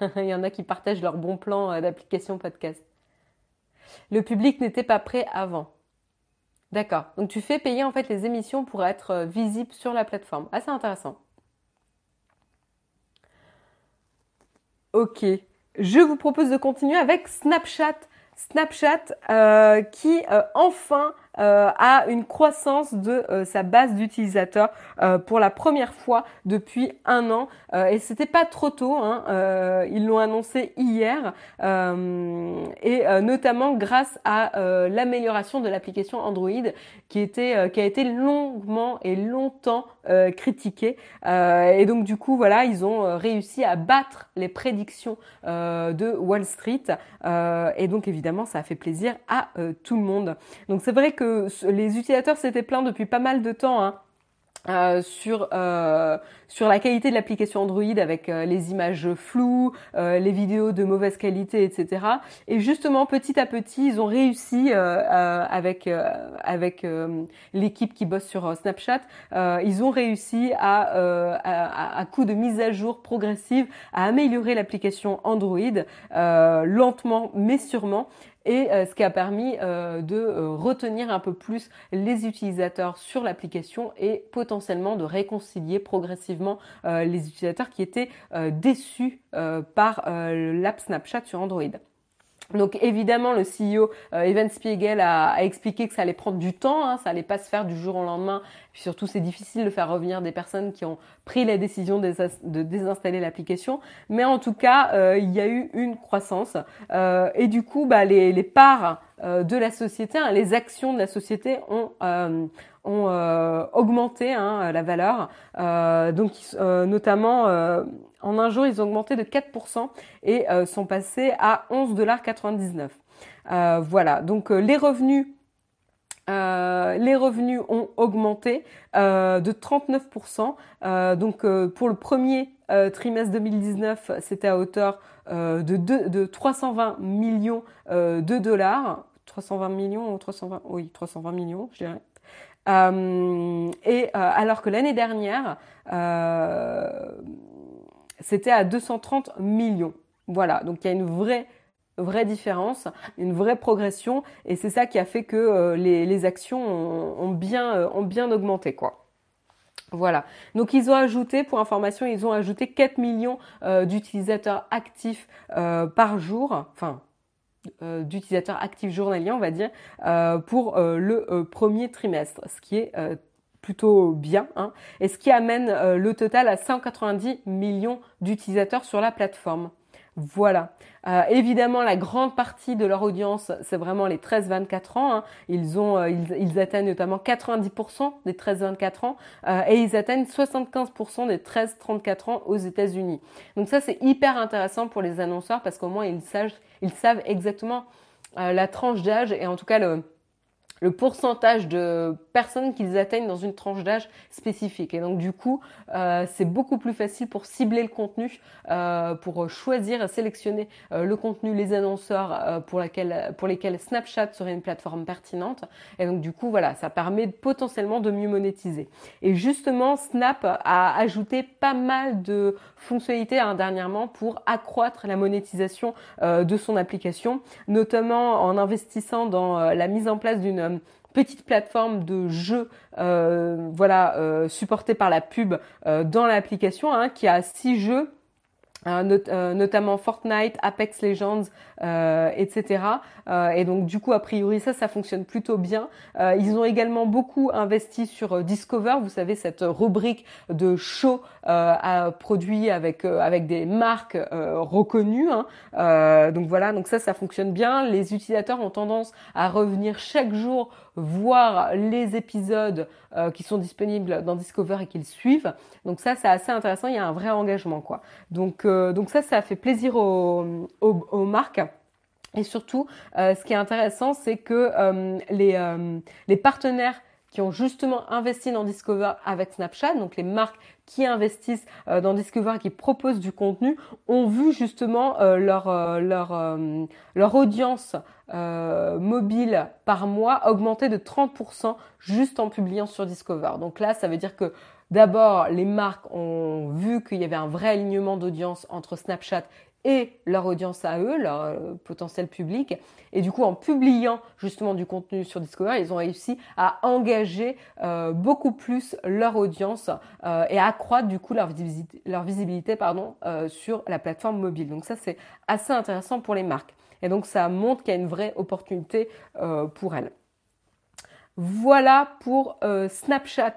Il y en a qui partagent leur bon plan euh, d'application podcast. Le public n'était pas prêt avant. D'accord. Donc tu fais payer en fait les émissions pour être euh, visibles sur la plateforme. Assez intéressant. Ok. Je vous propose de continuer avec Snapchat. Snapchat euh, qui euh, enfin a une croissance de sa base d'utilisateurs pour la première fois depuis un an. et c'était pas trop tôt, hein, ils l'ont annoncé hier, et notamment grâce à l'amélioration de l'application Android qui, était, qui a été longuement et longtemps critiquée. et donc du coup, voilà, ils ont réussi à battre les prédictions de Wall Street. et donc évidemment, ça a fait plaisir à tout le monde. Donc c'est vrai que les utilisateurs s'étaient plaints depuis pas mal de temps hein, euh, sur euh, sur la qualité de l'application Android avec euh, les images floues, les vidéos de mauvaise qualité, etc. Et justement petit à petit ils ont réussi avec avec l'équipe qui bosse sur Snapchat, ils ont réussi à, à, à coup de mise à jour progressive à améliorer l'application Android lentement mais sûrement et euh, ce qui a permis euh, de euh, retenir un peu plus les utilisateurs sur l'application et potentiellement de réconcilier progressivement les utilisateurs qui étaient déçus par l'app Snapchat sur Android. Donc évidemment, le CEO Evan Spiegel a, expliqué que ça allait prendre du temps, hein, ça allait pas se faire du jour au lendemain. Puis surtout, c'est difficile de faire revenir des personnes qui ont pris la décision de désinstaller l'application. Mais en tout cas, il y a eu une croissance. et du coup, bah, les, les parts euh, de la société, hein, les actions de la société ont, euh, ont euh, augmenté hein, la valeur. donc notamment en un jour, ils ont augmenté de 4% et sont passés à 11,99$. voilà, donc les revenus les revenus ont augmenté de 39%. donc pour le premier trimestre 2019, c'était à hauteur de, de 320 millions de dollars. 320 millions ou 320, oui, 320 millions, je dirais. Euh, et euh, alors que l'année dernière, euh, c'était à 230 millions. Voilà, donc il y a une vraie vraie différence, une vraie progression, et c'est ça qui a fait que les, actions ont, bien, ont bien augmenté, quoi. Voilà. Donc ils ont ajouté, pour information, ils ont ajouté 4 millions d'utilisateurs actifs par jour, enfin euh, d'utilisateurs actifs journaliers, on va dire, euh, pour euh, le premier trimestre, ce qui est plutôt bien, hein, et ce qui amène le total à 190 millions d'utilisateurs sur la plateforme. Voilà. Euh, évidemment, la grande partie de leur audience, c'est vraiment les 13-24 ans. Hein. Ils ont, euh, ils, atteignent notamment 90% des 13-24 ans euh, et ils atteignent 75% des 13-34 ans aux États-Unis. Donc ça, c'est hyper intéressant pour les annonceurs parce qu'au moins ils savent, ils savent exactement la tranche d'âge et en tout cas le le pourcentage de personnes qu'ils atteignent dans une tranche d'âge spécifique. Et donc du coup, euh, c'est beaucoup plus facile pour cibler le contenu, euh, pour choisir sélectionner euh, le contenu, les annonceurs pour, pour lesquels Snapchat serait une plateforme pertinente. Et donc du coup, voilà, ça permet potentiellement de mieux monétiser. Et justement, Snap a ajouté pas mal de fonctionnalités hein, dernièrement pour accroître la monétisation de son application, notamment en investissant dans la mise en place d'une petite plateforme de jeu euh, voilà euh, supportée par la pub euh, dans l'application hein, qui a six jeux notamment Fortnite, Apex Legends, etc. et donc du coup, a priori, ça, ça fonctionne plutôt bien. ils ont également beaucoup investi sur Discover, vous savez, cette rubrique de show à produits avec avec des marques reconnues. Hein. donc voilà, donc ça, ça fonctionne bien. Les utilisateurs ont tendance à revenir chaque jour voir les épisodes euh, qui sont disponibles dans Discover et qu'ils suivent. Donc ça, c'est assez intéressant. Il y a un vrai engagement, quoi. Donc, euh, ça, ça fait plaisir aux, marques. Et surtout, euh, ce qui est intéressant, c'est que les partenaires qui ont justement investi dans Discover avec Snapchat, donc les marques qui investissent dans Discover qui proposent du contenu, ont vu justement leur, leur, leur audience euh, mobile par mois augmenté de 30% juste en publiant sur Discover. Donc là, ça veut dire que d'abord, les marques ont vu qu'il y avait un vrai alignement d'audience entre Snapchat et leur audience à eux, leur euh, potentiel public. Et du coup, en publiant justement du contenu sur Discover, ils ont réussi à engager euh, beaucoup plus leur audience et à accroître du coup leur visibilité, leur visibilité pardon, sur la plateforme mobile. Donc ça, c'est assez intéressant pour les marques. Et donc ça montre qu'il y a une vraie opportunité euh, pour elles. Voilà pour Snapchat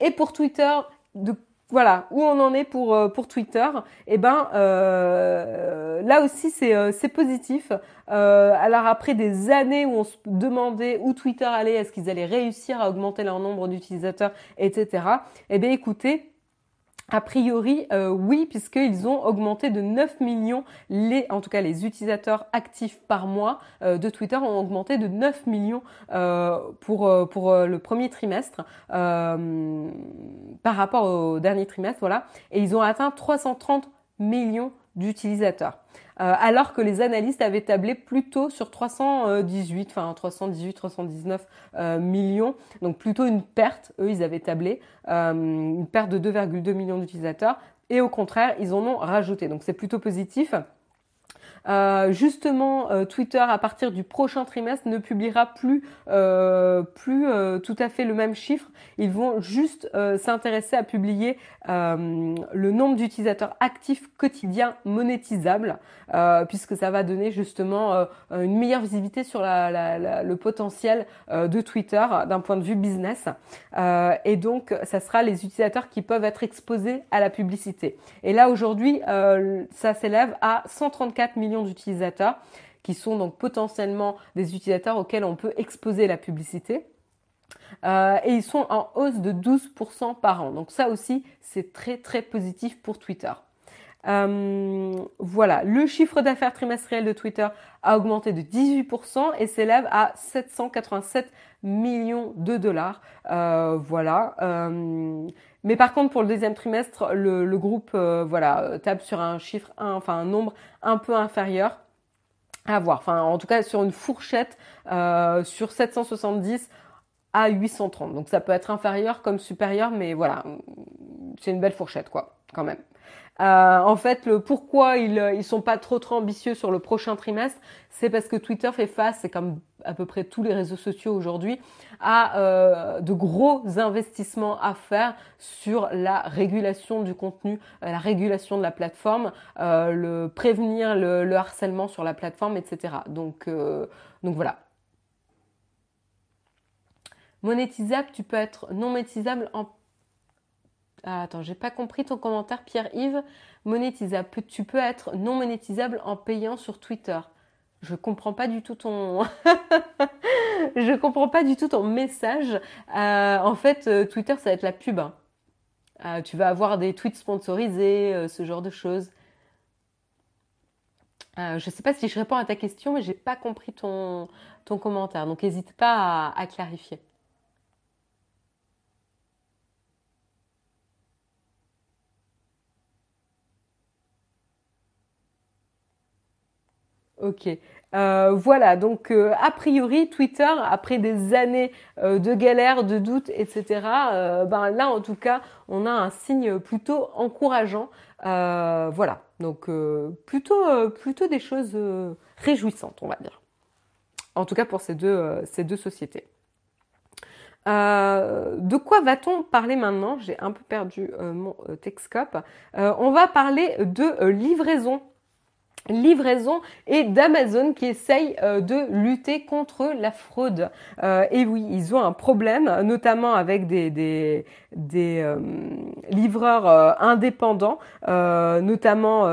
et pour Twitter. De voilà où on en est pour pour Twitter. Eh ben là aussi c'est positif. alors après des années où on se demandait où Twitter allait, est-ce qu'ils allaient réussir à augmenter leur nombre d'utilisateurs, etc. Eh bien écoutez, a priori, euh, oui, puisqu'ils ont augmenté de 9 millions, les, en tout cas les utilisateurs actifs par mois euh, de Twitter ont augmenté de 9 millions euh, pour, pour le premier trimestre par rapport au dernier trimestre, voilà. Et ils ont atteint 330 millions d'utilisateurs. Euh, alors que les analystes avaient tablé plutôt sur 318, enfin 318, 319 euh, millions, donc plutôt une perte, eux ils avaient tablé, euh, une perte de 2,2 millions d'utilisateurs, et au contraire ils en ont rajouté, donc c'est plutôt positif. Euh, justement, euh, Twitter, à partir du prochain trimestre, ne publiera plus, euh, plus tout à fait le même chiffre. Ils vont juste s'intéresser à publier le nombre d'utilisateurs actifs quotidiens monétisables, puisque ça va donner justement une meilleure visibilité sur le potentiel de Twitter d'un point de vue business. et donc, ça sera les utilisateurs qui peuvent être exposés à la publicité. Et là, aujourd'hui, ça s'élève à 134 millions d'utilisateurs qui sont donc potentiellement des utilisateurs auxquels on peut exposer la publicité. Euh, et ils sont en hausse de 12% par an. Donc ça aussi, c'est très très positif pour Twitter. Euh, voilà, le chiffre d'affaires trimestriel de Twitter a augmenté de 18% et s'élève à 787 millions de dollars. Euh, voilà. Mais par contre, pour le deuxième trimestre, le, groupe voilà tape sur un chiffre, enfin un nombre un peu inférieur à voir. Enfin, en tout cas, sur une fourchette sur 770 à 830. Donc ça peut être inférieur comme supérieur, mais voilà, c'est une belle fourchette, quoi, quand même. Euh, en fait, le pourquoi ils ils sont pas trop trop ambitieux sur le prochain trimestre, c'est parce que Twitter fait face, c'est comme à peu près tous les réseaux sociaux aujourd'hui, à euh, de gros investissements à faire sur la régulation du contenu, euh, la régulation de la plateforme, le prévenir le, le, harcèlement sur la plateforme, etc. Donc donc voilà. Monétisable, tu peux être non monétisable en ah, attends, j'ai pas compris ton commentaire, Pierre-Yves. Monétisable. Tu peux être non monétisable en payant sur Twitter. Je comprends pas du tout ton. je comprends pas du tout ton message. Euh, en fait, euh, Twitter, ça va être la pub. Hein. Euh, tu vas avoir des tweets sponsorisés, ce genre de choses. je sais pas si je réponds à ta question, mais j'ai pas compris ton, ton commentaire. Donc, n'hésite pas à clarifier. Ok. Euh, voilà, donc euh, a priori Twitter, après des années euh, de galères, de doutes, etc., ben là en tout cas, on a un signe plutôt encourageant. voilà, donc plutôt, plutôt des choses réjouissantes, on va dire. En tout cas pour ces deux, ces deux sociétés. de quoi va-t-on parler maintenant? J'ai un peu perdu mon Texcope. on va parler de livraison livraison et d'Amazon qui essaye euh, de lutter contre la fraude. Euh, et oui, ils ont un problème, notamment avec des, des, des euh, livreurs indépendants, notamment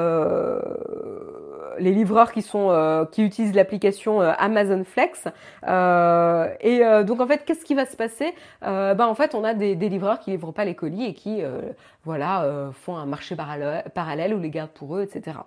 les livreurs qui sont qui utilisent l'application Amazon Flex. et donc en fait, qu'est-ce qui va se passer? Ben en fait, on a des, des livreurs qui livrent pas les colis et qui voilà font un marché parallèle, parallèle ou les gardent pour eux, etc.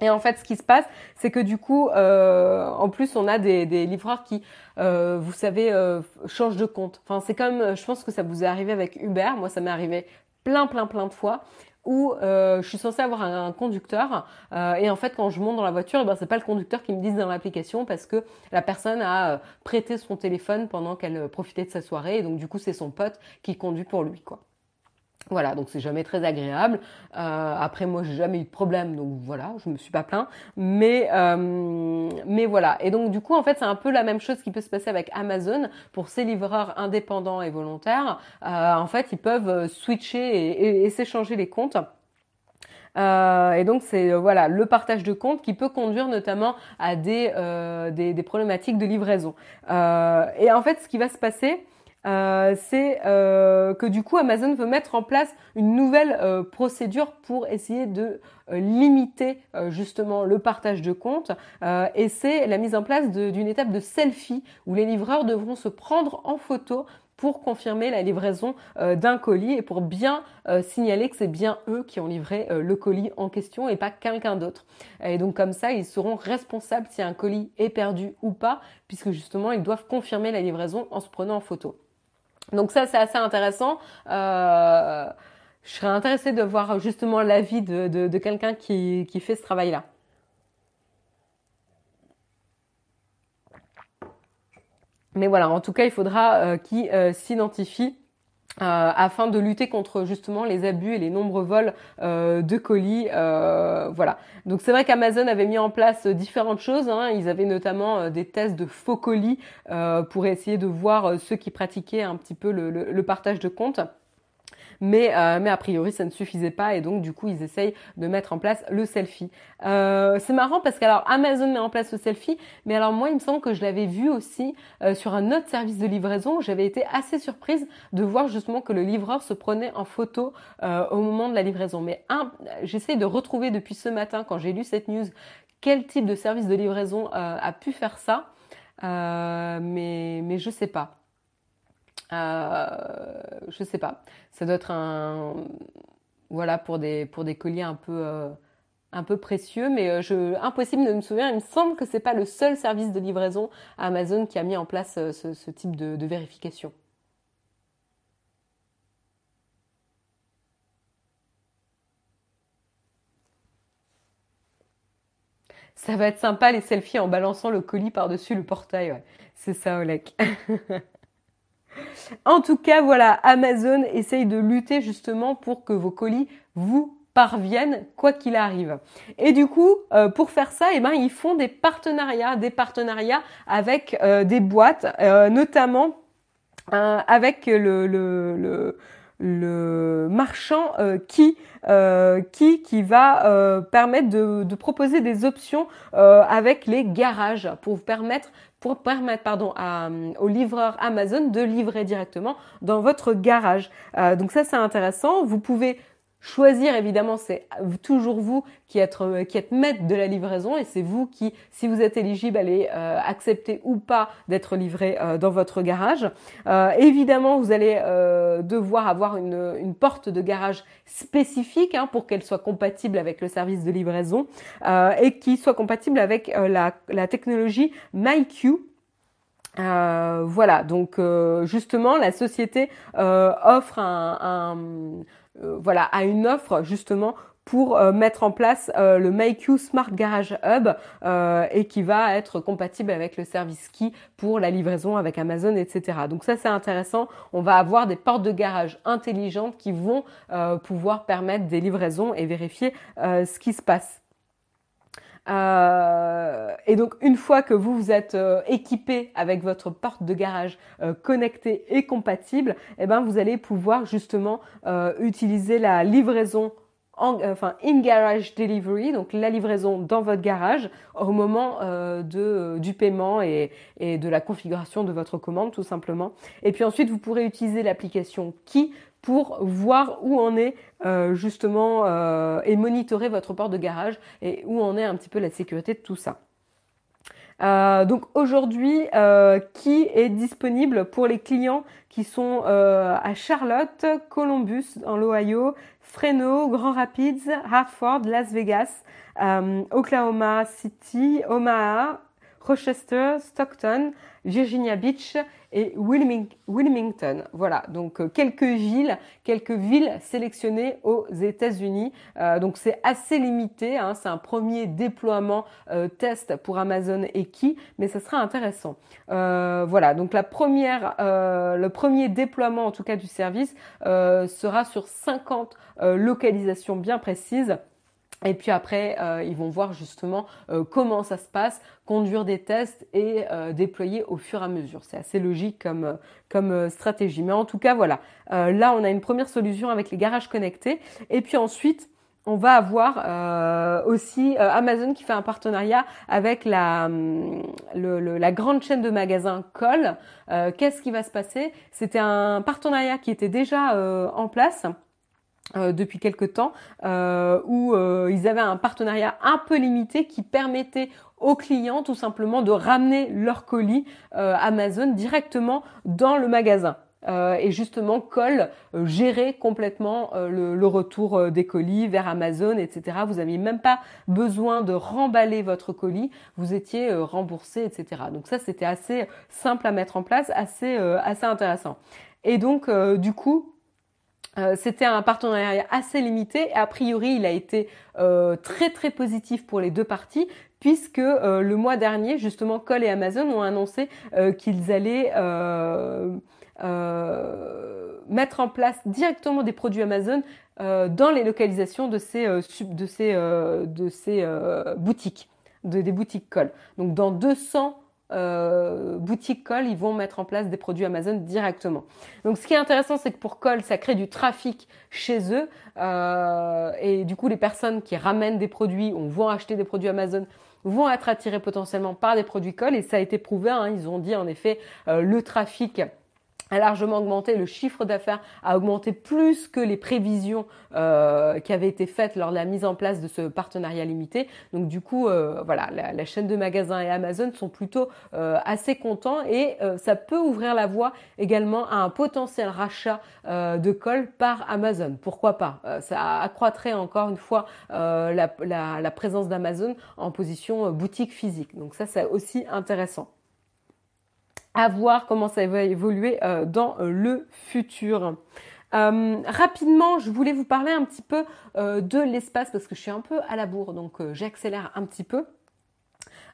Et en fait, ce qui se passe, c'est que du coup, euh, en plus, on a des, des livreurs qui, euh, vous savez, euh, changent de compte. Enfin, c'est comme, je pense que ça vous est arrivé avec Uber. Moi, ça m'est arrivé plein, plein, plein de fois où je suis censée avoir un, conducteur et en fait quand je monte dans la voiture, eh ben c'est pas le conducteur qui me dit dans l'application parce que la personne a prêté son téléphone pendant qu'elle profitait de sa soirée et donc du coup c'est son pote qui conduit pour lui quoi. Voilà, donc c'est jamais très agréable. Euh, après, moi, j'ai jamais eu de problème, donc voilà, je me suis pas plaint. Mais, euh, mais voilà. Et donc, du coup, en fait, c'est un peu la même chose qui peut se passer avec Amazon pour ces livreurs indépendants et volontaires. Euh, en fait, ils peuvent switcher et, s'échanger les comptes. Et donc c'est voilà le partage de compte qui peut conduire notamment à des, des, problématiques de livraison. et en fait, ce qui va se passer, c'est que du coup Amazon veut mettre en place une nouvelle procédure pour essayer de limiter justement le partage de compte et c'est la mise en place d'une étape de selfie où les livreurs devront se prendre en photo pour confirmer la livraison euh, d'un colis et pour bien euh, signaler que c'est bien eux qui ont livré euh, le colis en question et pas quelqu'un d'autre. Et donc comme ça, ils seront responsables si un colis est perdu ou pas, puisque justement, ils doivent confirmer la livraison en se prenant en photo. Donc ça, c'est assez intéressant. je serais intéressée de voir justement l'avis de, quelqu'un qui, fait ce travail-là. Mais voilà, en tout cas, il faudra euh, qu'ils euh, s'identifient euh, afin de lutter contre justement les abus et les nombreux vols de colis. voilà. Donc c'est vrai qu'Amazon avait mis en place différentes choses. Hein. Ils avaient notamment des tests de faux colis pour essayer de voir ceux qui pratiquaient un petit peu le partage de comptes. Mais, euh, mais a priori ça ne suffisait pas et donc du coup ils essayent de mettre en place le selfie. Euh, c'est marrant parce qu'alors Amazon met en place le selfie, mais alors moi il me semble que je l'avais vu aussi euh, sur un autre service de livraison. J'avais été assez surprise de voir justement que le livreur se prenait en photo au moment de la livraison. Mais un, de retrouver depuis ce matin quand j'ai lu cette news quel type de service de livraison a pu faire ça. mais, mais je sais pas. Euh, je sais pas. Ça doit être un voilà pour des pour des colliers un peu euh, un peu précieux, mais euh, impossible de me souvenir. Il me semble que c'est pas le seul service de livraison Amazon qui a mis en place ce, type de, vérification. Ça va être sympa les selfies en balançant le colis par-dessus le portail. Ouais. C'est ça, Olek. En tout cas, voilà, Amazon essaye de lutter justement pour que vos colis vous parviennent quoi qu'il arrive. Et du coup, euh, pour faire ça, eh ben, ils font des partenariats, des partenariats avec euh, des boîtes, euh, notamment avec le, marchand qui, qui, qui va permettre de, de, proposer des options avec les garages pour vous permettre pour permettre pardon, à, au livreur Amazon de livrer directement dans votre garage. Euh, donc ça c'est intéressant. Vous pouvez Choisir, évidemment, c'est toujours vous qui êtes, euh, qui êtes maître de la livraison et c'est vous qui, si vous êtes éligible, allez euh, accepter ou pas d'être livré euh, dans votre garage. évidemment, vous allez devoir avoir une, une, porte de garage spécifique hein, pour qu'elle soit compatible avec le service de livraison et qui soit compatible avec la, la technologie MyQ, voilà, donc justement, la société offre un, voilà, a une offre justement pour euh, mettre en place euh, le MakeU Smart Garage Hub et qui va être compatible avec le service Key pour la livraison avec Amazon, etc. Donc ça c'est intéressant. On va avoir des portes de garage intelligentes qui vont pouvoir permettre des livraisons et vérifier ce qui se passe. Euh, et donc une fois que vous vous êtes euh, équipé avec votre porte de garage euh, connectée et compatible, eh ben vous allez pouvoir justement utiliser la livraison en, enfin in garage delivery, donc la livraison dans votre garage au moment de, du paiement et, et de la configuration de votre commande tout simplement. Et puis ensuite vous pourrez utiliser l'application Key pour voir où en est euh, justement euh, et monitorer votre port de garage et où en est un petit peu la sécurité de tout ça. Euh, donc aujourd'hui, qui est disponible pour les clients qui sont à Charlotte, Columbus dans l'Ohio, Fresno, Grand Rapids, Hartford, Las Vegas, Oklahoma City, Omaha, Rochester, Stockton, Virginia Beach et Wilmington. Voilà, donc euh, quelques villes, quelques villes sélectionnées aux États-Unis. Euh, donc c'est assez limité, hein, c'est un premier déploiement euh, test pour Amazon et Key, mais ça sera intéressant. voilà, donc la première, le premier déploiement en tout cas du service sera sur 50 localisations bien précises. Et puis après, euh, ils vont voir justement euh, comment ça se passe, conduire des tests et euh, déployer au fur et à mesure. C'est assez logique comme, comme stratégie. Mais en tout cas, voilà. là, on a une première solution avec les garages connectés. Et puis ensuite, on va avoir euh, aussi euh, Amazon qui fait un partenariat avec la, hum, la grande chaîne de magasins Cole. Euh, qu'est-ce qui va se passer? C'était un partenariat qui était déjà en place. Depuis quelque temps, où ils avaient un partenariat un peu limité qui permettait aux clients tout simplement de ramener leur colis Amazon directement dans le magasin. Euh, et justement Cole euh, gérer complètement euh, le, retour des colis vers Amazon, etc. Vous n'aviez même pas besoin de remballer votre colis, vous étiez remboursé, etc. Donc ça c'était assez simple à mettre en place, assez assez intéressant. Et donc du coup c'était un partenariat assez limité et a priori il a été très très positif pour les deux parties puisque le mois dernier justement Cole et Amazon ont annoncé qu'ils allaient euh, mettre en place directement des produits Amazon euh, dans les localisations de ces, euh, boutiques, de, des boutiques Call. Donc dans 200 boutiques Call, ils vont mettre en place des produits Amazon directement. Donc ce qui est intéressant, c'est que pour Call, ça crée du trafic chez eux et du coup les personnes qui ramènent des produits ou vont acheter des produits Amazon vont être attirées potentiellement par des produits Call et ça a été prouvé. Hein, ils ont dit en effet le trafic a largement augmenté, le chiffre d'affaires a augmenté plus que les prévisions euh, qui avaient été faites lors de la mise en place de ce partenariat limité. Donc du coup, euh, voilà, la, chaîne de magasins et Amazon sont plutôt euh, assez contents et ça peut ouvrir la voie également à un potentiel rachat de colle par Amazon. Pourquoi pas? Ça accroîtrait encore une fois la, la présence d'Amazon en position boutique physique. Donc ça, c'est aussi intéressant à voir comment ça va évoluer euh, dans euh, le futur. Euh, rapidement, je voulais vous parler un petit peu de l'espace parce que je suis un peu à la bourre, donc j'accélère un petit peu.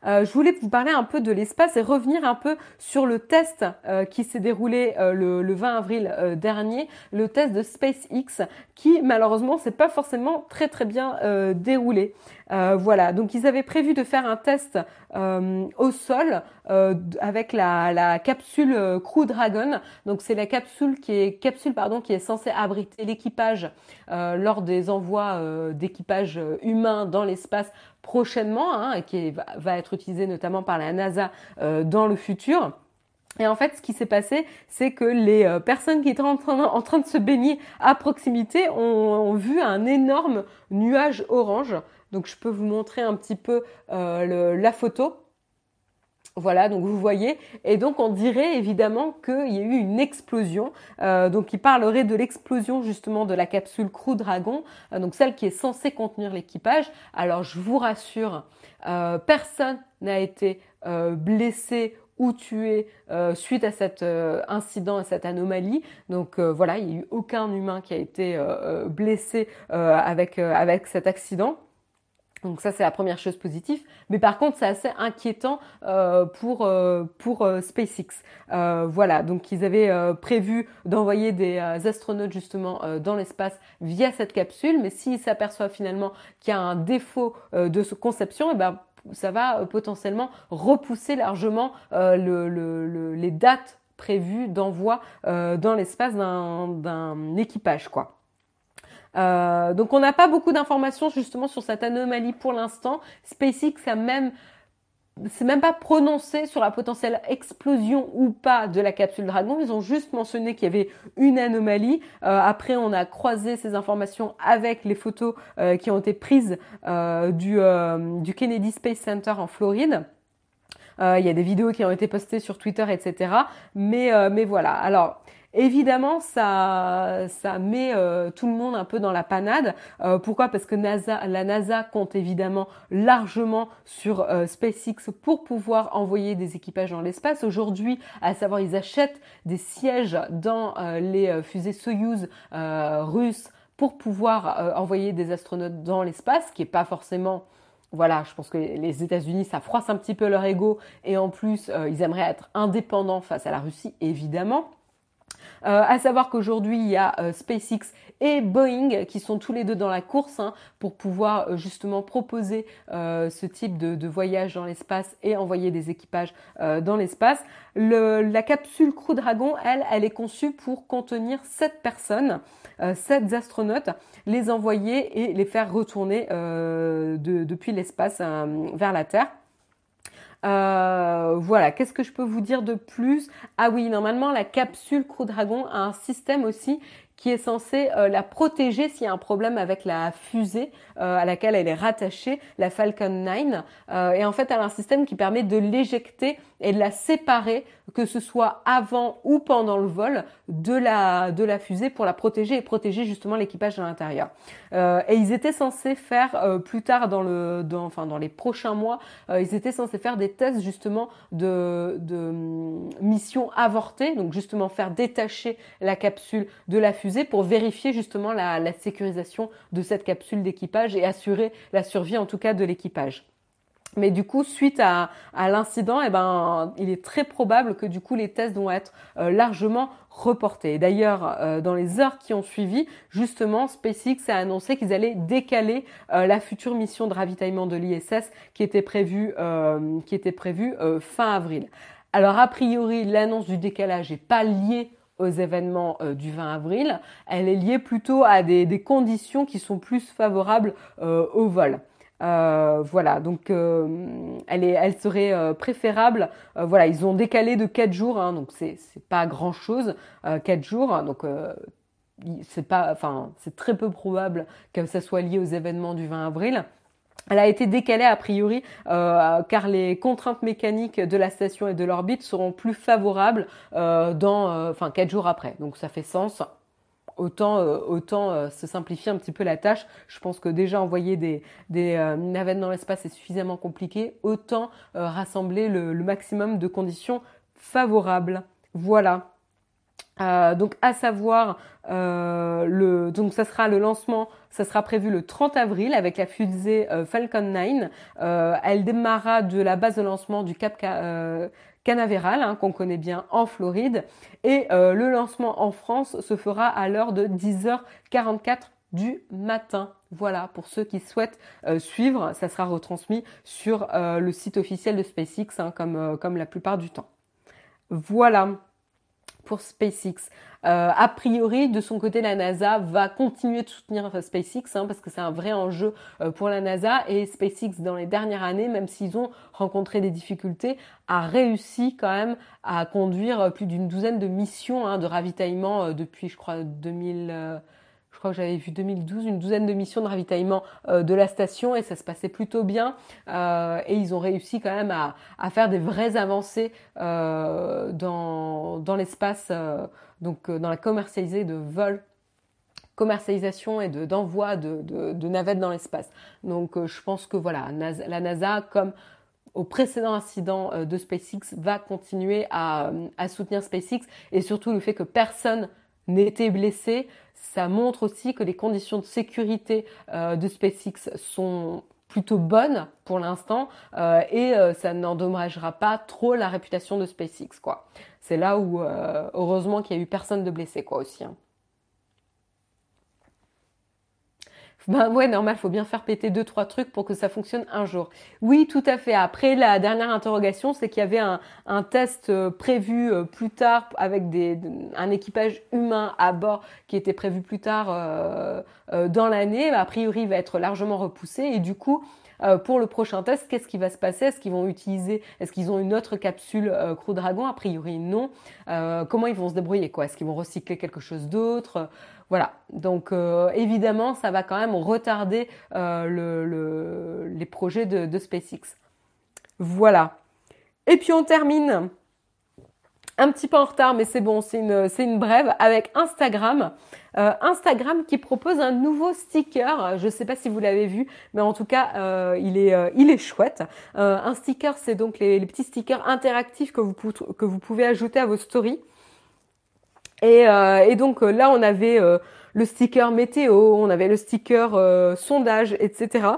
je voulais vous parler un peu de l'espace et revenir un peu sur le test qui s'est déroulé le, le, 20 avril dernier, le test de SpaceX, qui malheureusement s'est pas forcément très très bien déroulé. Euh, voilà, donc ils avaient prévu de faire un test euh, au sol euh, avec la, capsule Crew Dragon. Donc c'est la capsule qui est capsule qui est censée abriter l'équipage lors des envois d'équipage humains dans l'espace prochainement, hein, qui va être utilisée notamment par la NASA dans le futur. Et en fait, ce qui s'est passé, c'est que les personnes qui étaient en train, de se baigner à proximité ont vu un énorme nuage orange donc je peux vous montrer un petit peu euh, la photo. Voilà, donc vous voyez, et donc on dirait évidemment qu'il y a eu une explosion. Euh, donc il parlerait de l'explosion justement de la capsule Crew Dragon, euh, donc celle qui est censée contenir l'équipage. Alors je vous rassure, personne n'a été blessé ou tué suite à cet incident, à cette anomalie. Donc voilà, il n'y a eu aucun humain qui a été blessé avec, avec cet accident. Donc ça c'est la première chose positive, mais par contre c'est assez inquiétant euh, pour euh, pour euh, SpaceX. voilà, donc ils avaient prévu d'envoyer des astronautes justement dans l'espace via cette capsule, mais s'ils s'aperçoivent finalement qu'il y a un défaut de conception, et eh ben ça va potentiellement repousser largement les dates prévues d'envoi dans l'espace d'un équipage quoi. Euh, donc on n'a pas beaucoup d'informations justement sur cette anomalie pour l'instant. SpaceX a même c'est même pas prononcé sur la potentielle explosion ou pas de la capsule Dragon. Ils ont juste mentionné qu'il y avait une anomalie. Euh, après, on a croisé ces informations avec les photos euh, qui ont été prises du, du Kennedy Space Center en Floride. Il y a des vidéos qui ont été postées sur Twitter, etc. Mais, mais voilà. Alors, Évidemment, ça, met euh, tout le monde un peu dans la panade. Euh, pourquoi? Parce que la NASA compte évidemment largement sur euh, SpaceX pour pouvoir envoyer des équipages dans l'espace. Aujourd'hui, à savoir, ils achètent des sièges dans les fusées Soyuz russes pour pouvoir envoyer des astronautes dans l'espace, qui est pas forcément voilà, je pense que les États-Unis, ça froisse un petit peu leur ego et en plus, ils aimeraient être indépendants face à la Russie, évidemment. Euh, à savoir qu'aujourd'hui, il y a euh, SpaceX et Boeing qui sont tous les deux dans la course hein, pour pouvoir euh, justement proposer ce type de, voyage dans l'espace et envoyer des équipages dans l'espace. la capsule Crew Dragon, elle, elle est conçue pour contenir 7 personnes, 7 astronautes, les envoyer et les faire retourner depuis l'espace vers la Terre. Euh, voilà, qu'est-ce que je peux vous dire de plus? Ah oui, normalement la capsule Crew Dragon a un système aussi qui est censé euh, la protéger s'il y a un problème avec la fusée euh, à laquelle elle est rattachée, la Falcon 9. et en fait, elle a un système qui permet de l'éjecter et de la séparer, que ce soit avant ou pendant le vol de la, de la fusée pour la protéger et protéger justement l'équipage à l'intérieur. Euh, et ils étaient censés faire euh, plus tard dans le, dans, enfin dans les prochains mois, euh, ils étaient censés faire des tests justement de, de hum, missions avortées, donc justement faire détacher la capsule de la fusée pour vérifier justement la, sécurisation de cette capsule d'équipage et assurer la survie en tout cas de l'équipage. Mais du coup, suite à, à l'incident, eh ben, il est très probable que du coup les tests vont être euh, largement reportés. D'ailleurs, euh, dans les heures qui ont suivi, justement, SpaceX a annoncé qu'ils allaient décaler euh, la future mission de ravitaillement de l'ISS qui était prévue, qui était prévue fin avril. Alors a priori, l'annonce du décalage n'est pas liée aux événements du 20 avril, elle est liée plutôt à des, conditions qui sont plus favorables au vol. Euh, voilà, donc euh, elle, serait euh, préférable. voilà, ils ont décalé de 4 jours, hein, donc c'est pas grand chose, 4 jours, donc c'est pas, enfin c'est très peu probable que ça soit lié aux événements du 20 avril. Elle a été décalée a priori car les contraintes mécaniques de la station et de l'orbite seront plus favorables dans, enfin quatre jours après. Donc ça fait sens autant, euh, autant euh, se simplifier un petit peu la tâche. Je pense que déjà envoyer des, des euh, navettes dans l'espace est suffisamment compliqué. Autant rassembler le, maximum de conditions favorables. Voilà. Donc à savoir le donc ça sera le lancement ça sera prévu le 30 avril avec la fusée Falcon 9 elle démarrera de la base de lancement du Cap Canaveral, hein, qu'on connaît bien en Floride. Et euh, le lancement en France se fera à l'heure de 10h44 du matin. Voilà, pour ceux qui souhaitent euh, suivre, ça sera retransmis sur euh, le site officiel de SpaceX, hein, comme, comme la plupart du temps. Voilà pour SpaceX. Euh, a priori, de son côté, la NASA va continuer de soutenir SpaceX hein, parce que c'est un vrai enjeu euh, pour la NASA et SpaceX dans les dernières années, même s'ils ont rencontré des difficultés, a réussi quand même à conduire plus d'une douzaine de missions hein, de ravitaillement euh, depuis, je crois, 2000 je crois que j'avais vu 2012, une douzaine de missions de ravitaillement euh, de la station et ça se passait plutôt bien. Euh, et ils ont réussi quand même à, faire des vraies avancées euh, dans, l'espace, donc dans la commercialisation de vols commercialisation et de d'envoi de, de, de, navettes dans l'espace. Donc je pense que voilà, la NASA, comme au précédent incident de SpaceX, va continuer à, à soutenir SpaceX et surtout le fait que personne n'était blessé, ça montre aussi que les conditions de sécurité euh, de SpaceX sont plutôt bonnes pour l'instant euh, et euh, ça n'endommagera pas trop la réputation de SpaceX quoi. C'est là où heureusement qu'il y a eu personne de blessé quoi aussi. Hein. Ben ouais, normal, faut bien faire péter deux trois trucs pour que ça fonctionne un jour. Oui, tout à fait. Après, la dernière interrogation, c'est qu'il y avait un, un test euh, prévu euh, plus tard avec des, un équipage humain à bord qui était prévu plus tard euh, dans l'année. A priori, il va être largement repoussé et du coup, pour le prochain test, qu'est-ce qui va se passer? Est-ce qu'ils vont utiliser Est-ce qu'ils ont une autre capsule Crew Dragon? A priori, non. comment ils vont se débrouiller quoi? Est-ce qu'ils vont recycler quelque chose d'autre? Voilà, donc euh, évidemment, ça va quand même retarder euh, les projets de, SpaceX. Voilà. Et puis on termine un petit peu en retard, mais c'est bon, c'est une, brève avec Instagram. Euh, Instagram qui propose un nouveau sticker. Je ne sais pas si vous l'avez vu, mais en tout cas, il, est, chouette. un sticker, c'est donc les, petits stickers interactifs que vous pouvez ajouter à vos stories. Euh, et, donc euh, là, on avait euh, le sticker météo, on avait le sticker sondage, etc.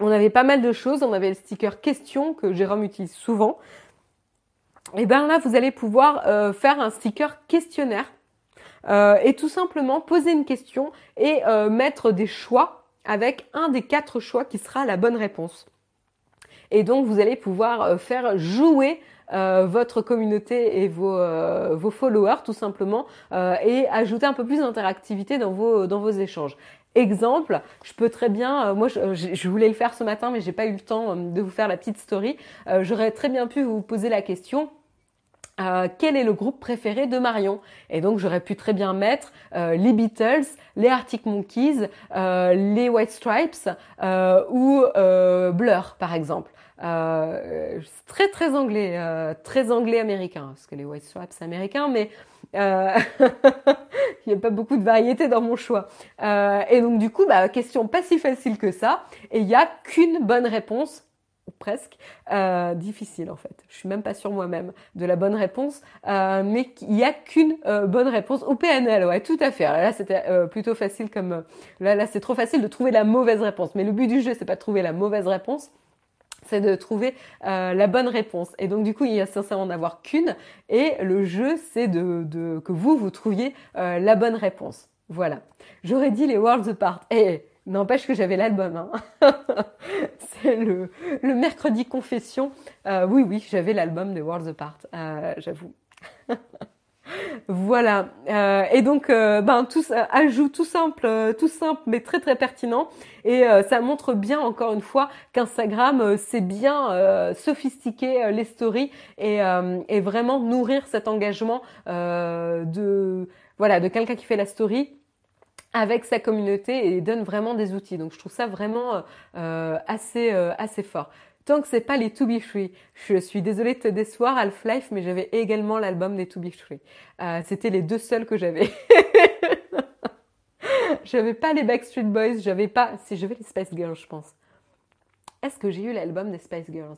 On avait pas mal de choses. On avait le sticker question que Jérôme utilise souvent. et bien là, vous allez pouvoir faire un sticker questionnaire et tout simplement poser une question et mettre des choix avec un des quatre choix qui sera la bonne réponse. Et donc, vous allez pouvoir faire jouer euh, votre communauté et vos, euh, vos followers tout simplement euh, et ajouter un peu plus d'interactivité dans vos, dans vos échanges. Exemple, je peux très bien, moi je, je, voulais le faire ce matin mais j'ai pas eu le temps de vous faire la petite story. J'aurais très bien pu vous poser la question. quel est le groupe préféré de Marion? Et donc j'aurais pu très bien mettre les Beatles, les Arctic Monkeys, les White Stripes ou Blur par exemple. Euh, très très anglais, euh, très anglais américain, parce que les White Stripes c'est américain, mais euh, il n'y a pas beaucoup de variété dans mon choix. Euh, et donc du coup, bah, question pas si facile que ça, et il n'y a qu'une bonne réponse ou presque difficile en fait. Je suis même pas sûre moi-même de la bonne réponse, mais il y a qu'une bonne réponse au PNL. Ouais, tout à fait. là, c'était plutôt facile comme là, là, c'est trop facile de trouver la mauvaise réponse. Mais le but du jeu, c'est pas de trouver la mauvaise réponse, c'est de trouver euh, la bonne réponse. Et donc du coup, il y a censé en avoir qu'une. Et le jeu, c'est de, que vous, vous trouviez euh, la bonne réponse. Voilà. J'aurais dit les Worlds Apart. Et n'empêche que j'avais l'album. Hein. c'est le, le mercredi confession. Euh, oui, oui, j'avais l'album des Worlds Apart. J'avoue. Voilà. Euh, et donc, euh, ben, tout, ajout tout simple, euh, tout simple, mais très très pertinent. Et ça montre bien, encore une fois, qu'Instagram c'est bien sophistiquer les stories et, et, vraiment nourrir cet engagement de voilà de quelqu'un qui fait la story avec sa communauté et donne vraiment des outils. Donc, je trouve ça vraiment assez assez fort. Tant que c'est pas les To Be Free. Je suis désolée de te décevoir, Half-Life, mais j'avais également l'album des To Be Free. Euh, C'était les deux seuls que j'avais. j'avais pas les Backstreet Boys, j'avais pas. Si j'avais les Spice Girls, je pense. Est-ce que j'ai eu l'album des Spice Girls?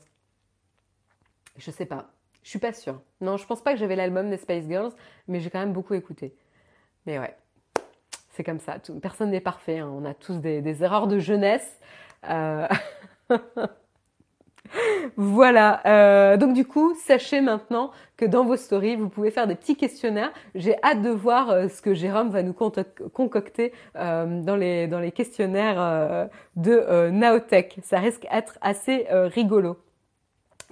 Je sais pas. Je suis pas sûre. Non, je pense pas que j'avais l'album des Spice Girls, mais j'ai quand même beaucoup écouté. Mais ouais, c'est comme ça. personne n'est parfait. Hein. On a tous des, erreurs de jeunesse. Euh... voilà. Euh, donc du coup, sachez maintenant que dans vos stories, vous pouvez faire des petits questionnaires. J'ai hâte de voir euh, ce que Jérôme va nous concocter euh, dans les dans les questionnaires de Naotech. Ça risque d'être assez rigolo.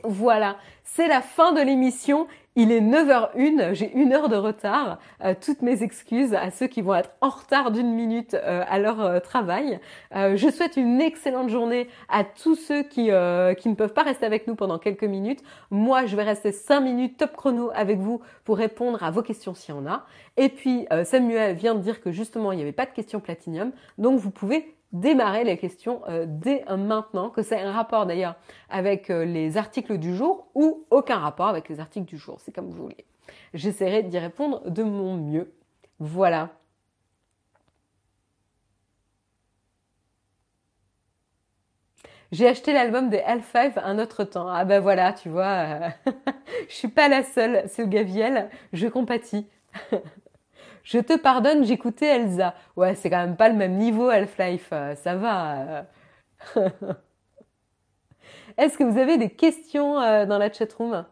Voilà, c'est la fin de l'émission. Il est 9h01, j'ai une heure de retard. Euh, toutes mes excuses à ceux qui vont être en retard d'une minute euh, à leur euh, travail. je souhaite une excellente journée à tous ceux qui, qui ne peuvent pas rester avec nous pendant quelques minutes. Moi, je vais rester 5 minutes top chrono avec vous pour répondre à vos questions s'il y en a. Et puis, Samuel vient de dire que justement, il n'y avait pas de questions platinium. Donc, vous pouvez démarrer les questions euh, dès maintenant, que c'est un rapport d'ailleurs avec euh, les articles du jour ou aucun rapport avec les articles du jour, c'est comme vous voulez. J'essaierai d'y répondre de mon mieux. Voilà. J'ai acheté l'album des L5 un autre temps. Ah ben voilà, tu vois, euh, je suis pas la seule, c'est Gaviel, je compatis. Je te pardonne, j'écoutais Elsa. Ouais, c'est quand même pas le même niveau Half-Life, euh, ça va. Euh. Est-ce que vous avez des questions euh, dans la chatroom?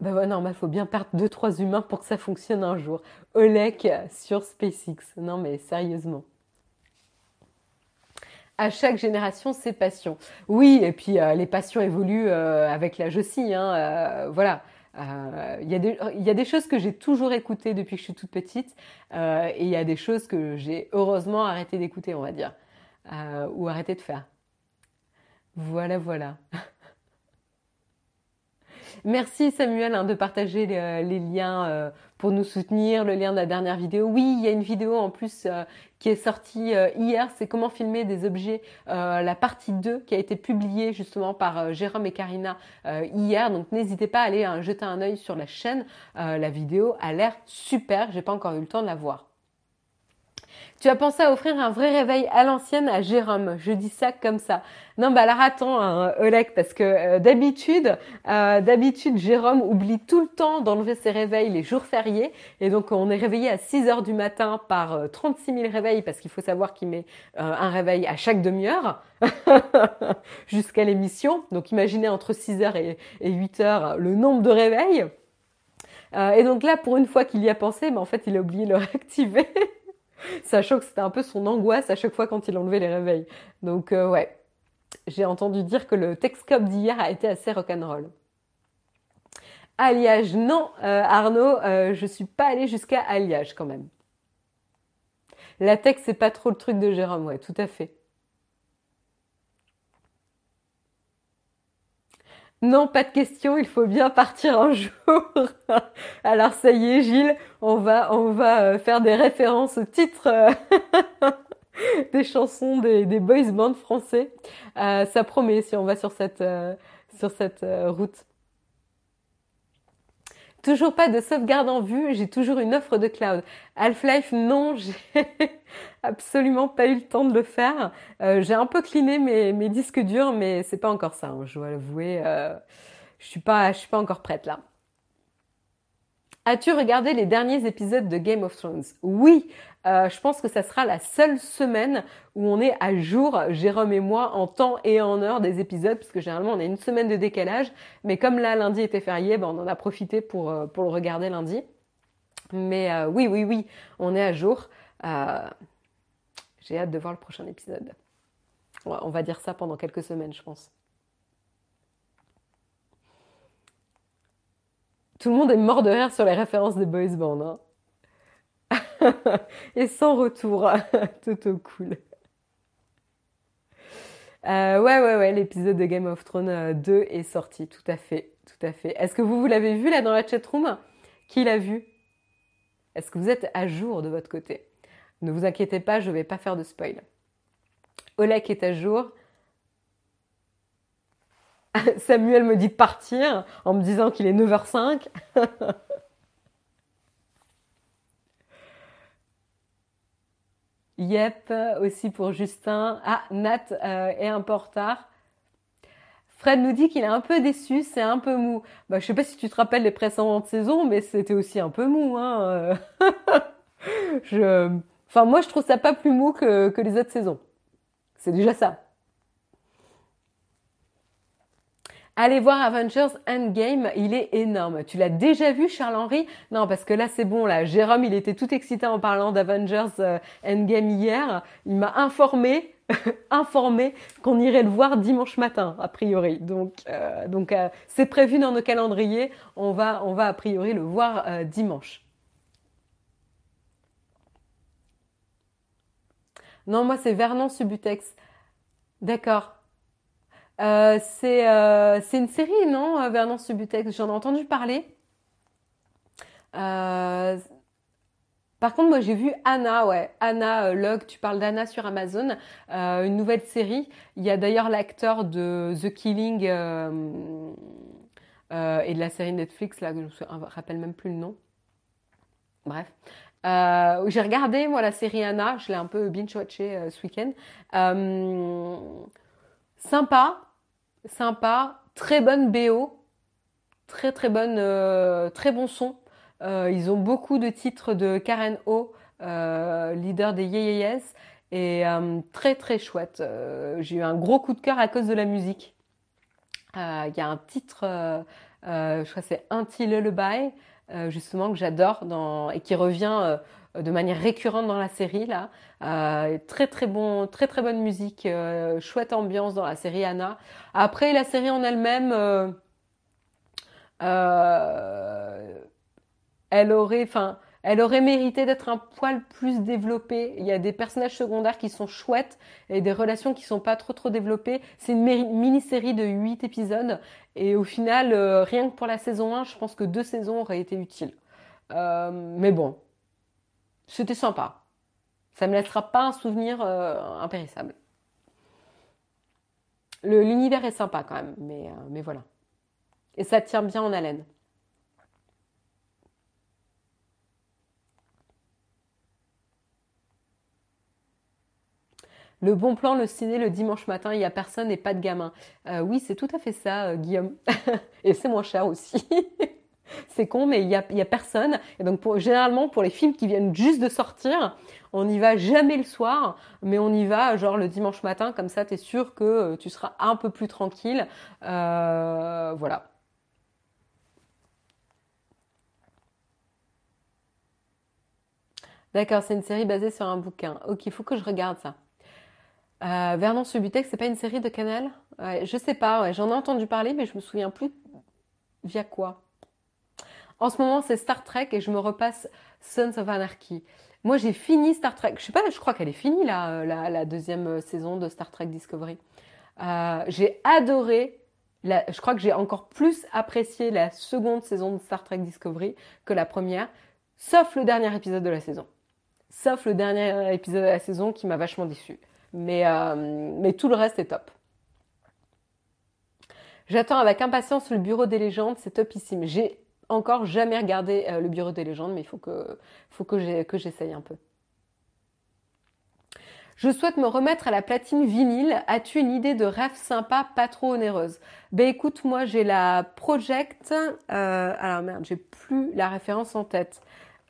Ben ouais, normal, faut bien perdre 2-3 humains pour que ça fonctionne un jour. Olek sur SpaceX. Non mais sérieusement à chaque génération ses passions. Oui, et puis euh, les passions évoluent euh, avec l'âge aussi. Hein, euh, voilà. Il y, a des choses que j'ai toujours écoutées depuis que je suis toute petite et il y a des choses que j'ai heureusement arrêté d'écouter, on va dire, ou arrêté de faire. Voilà, voilà. Merci Samuel hein, de partager les liens pour nous soutenir, le lien de la dernière vidéo. Oui, il y a une vidéo en plus euh, qui est sortie euh, hier, c'est comment filmer des objets, euh, la partie 2 qui a été publiée justement par Jérôme et Karina hier. Donc n'hésitez pas à aller hein, jeter un œil sur la chaîne. la vidéo a l'air super, j'ai pas encore eu le temps de la voir. Tu as pensé à offrir un vrai réveil à l'ancienne à Jérôme. Je dis ça comme ça. Non, bah alors attends, hein, Oleg, parce que euh, d'habitude, euh, d'habitude, Jérôme oublie tout le temps d'enlever ses réveils les jours fériés. Et donc, on est réveillé à 6 heures du matin par 36 euh, 000 réveils, parce qu'il faut savoir qu'il met un réveil à chaque demi-heure jusqu'à l'émission. Donc, imaginez entre 6 heures et, 8 heures le nombre de réveils. et donc là, pour une fois qu'il y a pensé, mais en fait, il a oublié de le réactiver. sachant que c'était un peu son angoisse à chaque fois quand il enlevait les réveils. Donc euh, ouais, j'ai entendu dire que le Texcop d'hier a été assez rock'n'roll. Alliage, non, euh, Arnaud, euh, je suis pas allée jusqu'à alliage quand même. La tech, c'est pas trop le truc de Jérôme, ouais, tout à fait. Non, pas de question, il faut bien partir un jour. Alors ça y est, Gilles, on va, on va euh, faire des références au titre euh, des chansons des, boys bands français. Euh, ça promet si on va sur cette, sur cette route. Toujours pas de sauvegarde en vue, j'ai toujours une offre de cloud. Half-Life, non, j'ai absolument pas eu le temps de le faire. Euh, j'ai un peu cliné mes, disques durs, mais c'est pas encore ça, hein, je dois l'avouer. Euh, je suis pas, suis pas encore prête là. As-tu regardé les derniers épisodes de Game of Thrones? Oui, euh, je pense que ça sera la seule semaine où on est à jour, Jérôme et moi, en temps et en heure des épisodes, parce que généralement on a une semaine de décalage. Mais comme là lundi était férié, ben, on en a profité pour, euh, le regarder lundi. Mais euh, oui, oui, oui, on est à jour. J'ai hâte de voir le prochain épisode. On va dire ça pendant quelques semaines, je pense. Tout le monde est mort de rire sur les références des boys band. Hein. Et sans retour. Toto cool. Euh, ouais, ouais, ouais, l'épisode de Game of Thrones 2 euh, est sorti, tout à fait, tout à fait. Est-ce que vous, vous l'avez vu là dans la chatroom? Qui l'a vu? Est-ce que vous êtes à jour de votre côté? Ne vous inquiétez pas, je ne vais pas faire de spoil. Olek est à jour. Samuel me dit de partir en me disant qu'il est 9h05. yep, aussi pour Justin. Ah, Nat euh, est un peu retard. Fred nous dit qu'il est un peu déçu, c'est un peu mou. Bah, je sais pas si tu te rappelles les précédentes saisons, mais c'était aussi un peu mou. Hein. je... Enfin, moi, je trouve ça pas plus mou que les autres saisons. C'est déjà ça. Allez voir Avengers Endgame, il est énorme. Tu l'as déjà vu, Charles-Henri? Non, parce que là, c'est bon, là. Jérôme, il était tout excité en parlant d'Avengers euh, Endgame hier. Il m'a informé, informé qu'on irait le voir dimanche matin, a priori. Donc, euh, donc euh, c'est prévu dans nos calendriers. On va, on va a priori le voir dimanche. Non, moi, c'est Vernon Subutex. D'accord. Euh, euh, c'est une série, non, euh, Vernon Subutex? J'en ai entendu parler. par contre, moi, j'ai vu Anna, ouais. Anna Log, tu parles d'Anna sur Amazon, une nouvelle série. Il y a d'ailleurs l'acteur de The Killing et de la série Netflix, là, je ne me rappelle même plus le nom. Bref. j'ai regardé, moi, la série Anna, je l'ai un peu binge-watché ce week-end. Sympa, sympa, très bonne BO, très très bonne, euh, très bon son. Euh, ils ont beaucoup de titres de Karen O, euh, leader des Yeyeyes, et très très chouette. J'ai eu un gros coup de cœur à cause de la musique. Il y a un titre, je crois c'est Until Lullaby, justement que j'adore et qui revient de manière récurrente dans la série là. Euh, très très bon, très très bonne musique, euh, chouette ambiance dans la série Anna. Après la série en elle-même, euh, elle aurait, enfin, elle aurait mérité d'être un poil plus développée. Il y a des personnages secondaires qui sont chouettes et des relations qui sont pas trop trop développées. C'est une mini-série de 8 épisodes et au final, rien que pour la saison 1, je pense que deux saisons auraient été utiles. mais bon, c'était sympa. Ça ne me laissera pas un souvenir euh, impérissable. L'univers est sympa quand même, mais, euh, mais voilà. Et ça tient bien en haleine. Le bon plan, le ciné, le dimanche matin, il n'y a personne et pas de gamin. Euh, oui, c'est tout à fait ça, Guillaume. et c'est moins cher aussi. c'est con, mais il n'y a, y a personne. Et donc, généralement, pour les films qui viennent juste de sortir, on n'y va jamais le soir, mais on y va genre le dimanche matin, comme ça, tu es sûr que euh, tu seras un peu plus tranquille. voilà. D'accord, c'est une série basée sur un bouquin. Ok, il faut que je regarde ça. Euh, Vernon Subutex, c'est pas une série de Canal? Je sais pas, j'en ai entendu parler, mais je me souviens plus via quoi. En ce moment, c'est Star Trek et je me repasse Sons of Anarchy. Moi, j'ai fini Star Trek. Je sais pas, je crois qu'elle est finie la, la, deuxième saison de Star Trek Discovery. Euh, j'ai adoré. je crois que j'ai encore plus apprécié la seconde saison de Star Trek Discovery que la première, sauf le dernier épisode de la saison sauf le dernier épisode de la saison qui m'a vachement déçu. Mais, euh, mais tout le reste est top. J'attends avec impatience le Bureau des légendes, c'est topissime. J'ai encore jamais regardé euh, le Bureau des légendes, mais il faut que, faut que j'essaye un peu. Je souhaite me remettre à la platine vinyle. As-tu une idée de rêve sympa, pas trop onéreuse? Ben écoute, moi j'ai la Project. Euh, alors merde, j'ai plus la référence en tête.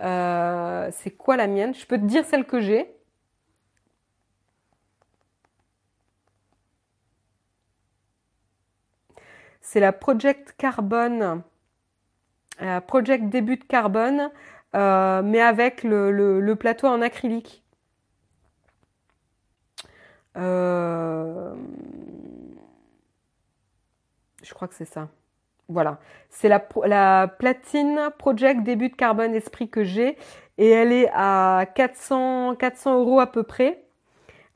Euh, c'est quoi la mienne? Je peux te dire celle que j'ai. C'est la Project Carbone, Project Début de Carbone, euh, mais avec le, plateau en acrylique. Euh, je crois que c'est ça. Voilà, c'est la, la, platine Project début de carbone esprit que j'ai et elle est à 400, 400 euros à peu près.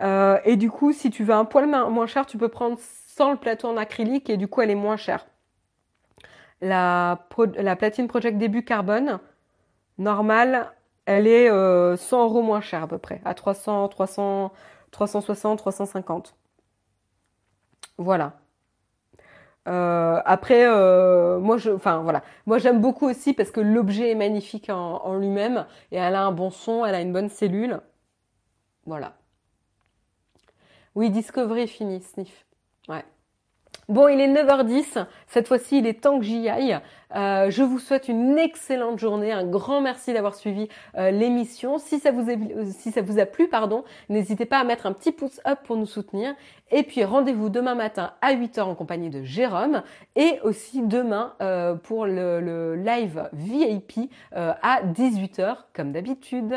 Euh, et du coup, si tu veux un poil moins cher, tu peux prendre sans le plateau en acrylique et du coup, elle est moins chère. La, la platine Project début carbone normale, elle est 100 euh, euros moins chère à peu près, à 300, 300, 360, 350. Voilà. Euh, après, euh, moi, j'aime beaucoup aussi parce que l'objet est magnifique en, en lui-même et elle a un bon son, elle a une bonne cellule. Voilà. Oui, Discovery fini, sniff. Ouais. Bon, il est 9h10. Cette fois-ci, il est temps que j'y aille. Euh, je vous souhaite une excellente journée. Un grand merci d'avoir suivi euh, l'émission. Si ça vous a, si ça vous a plu, pardon, n'hésitez pas à mettre un petit pouce up pour nous soutenir. Et puis rendez-vous demain matin à 8h en compagnie de Jérôme et aussi demain euh, pour le, le, live VIP à 18h comme d'habitude.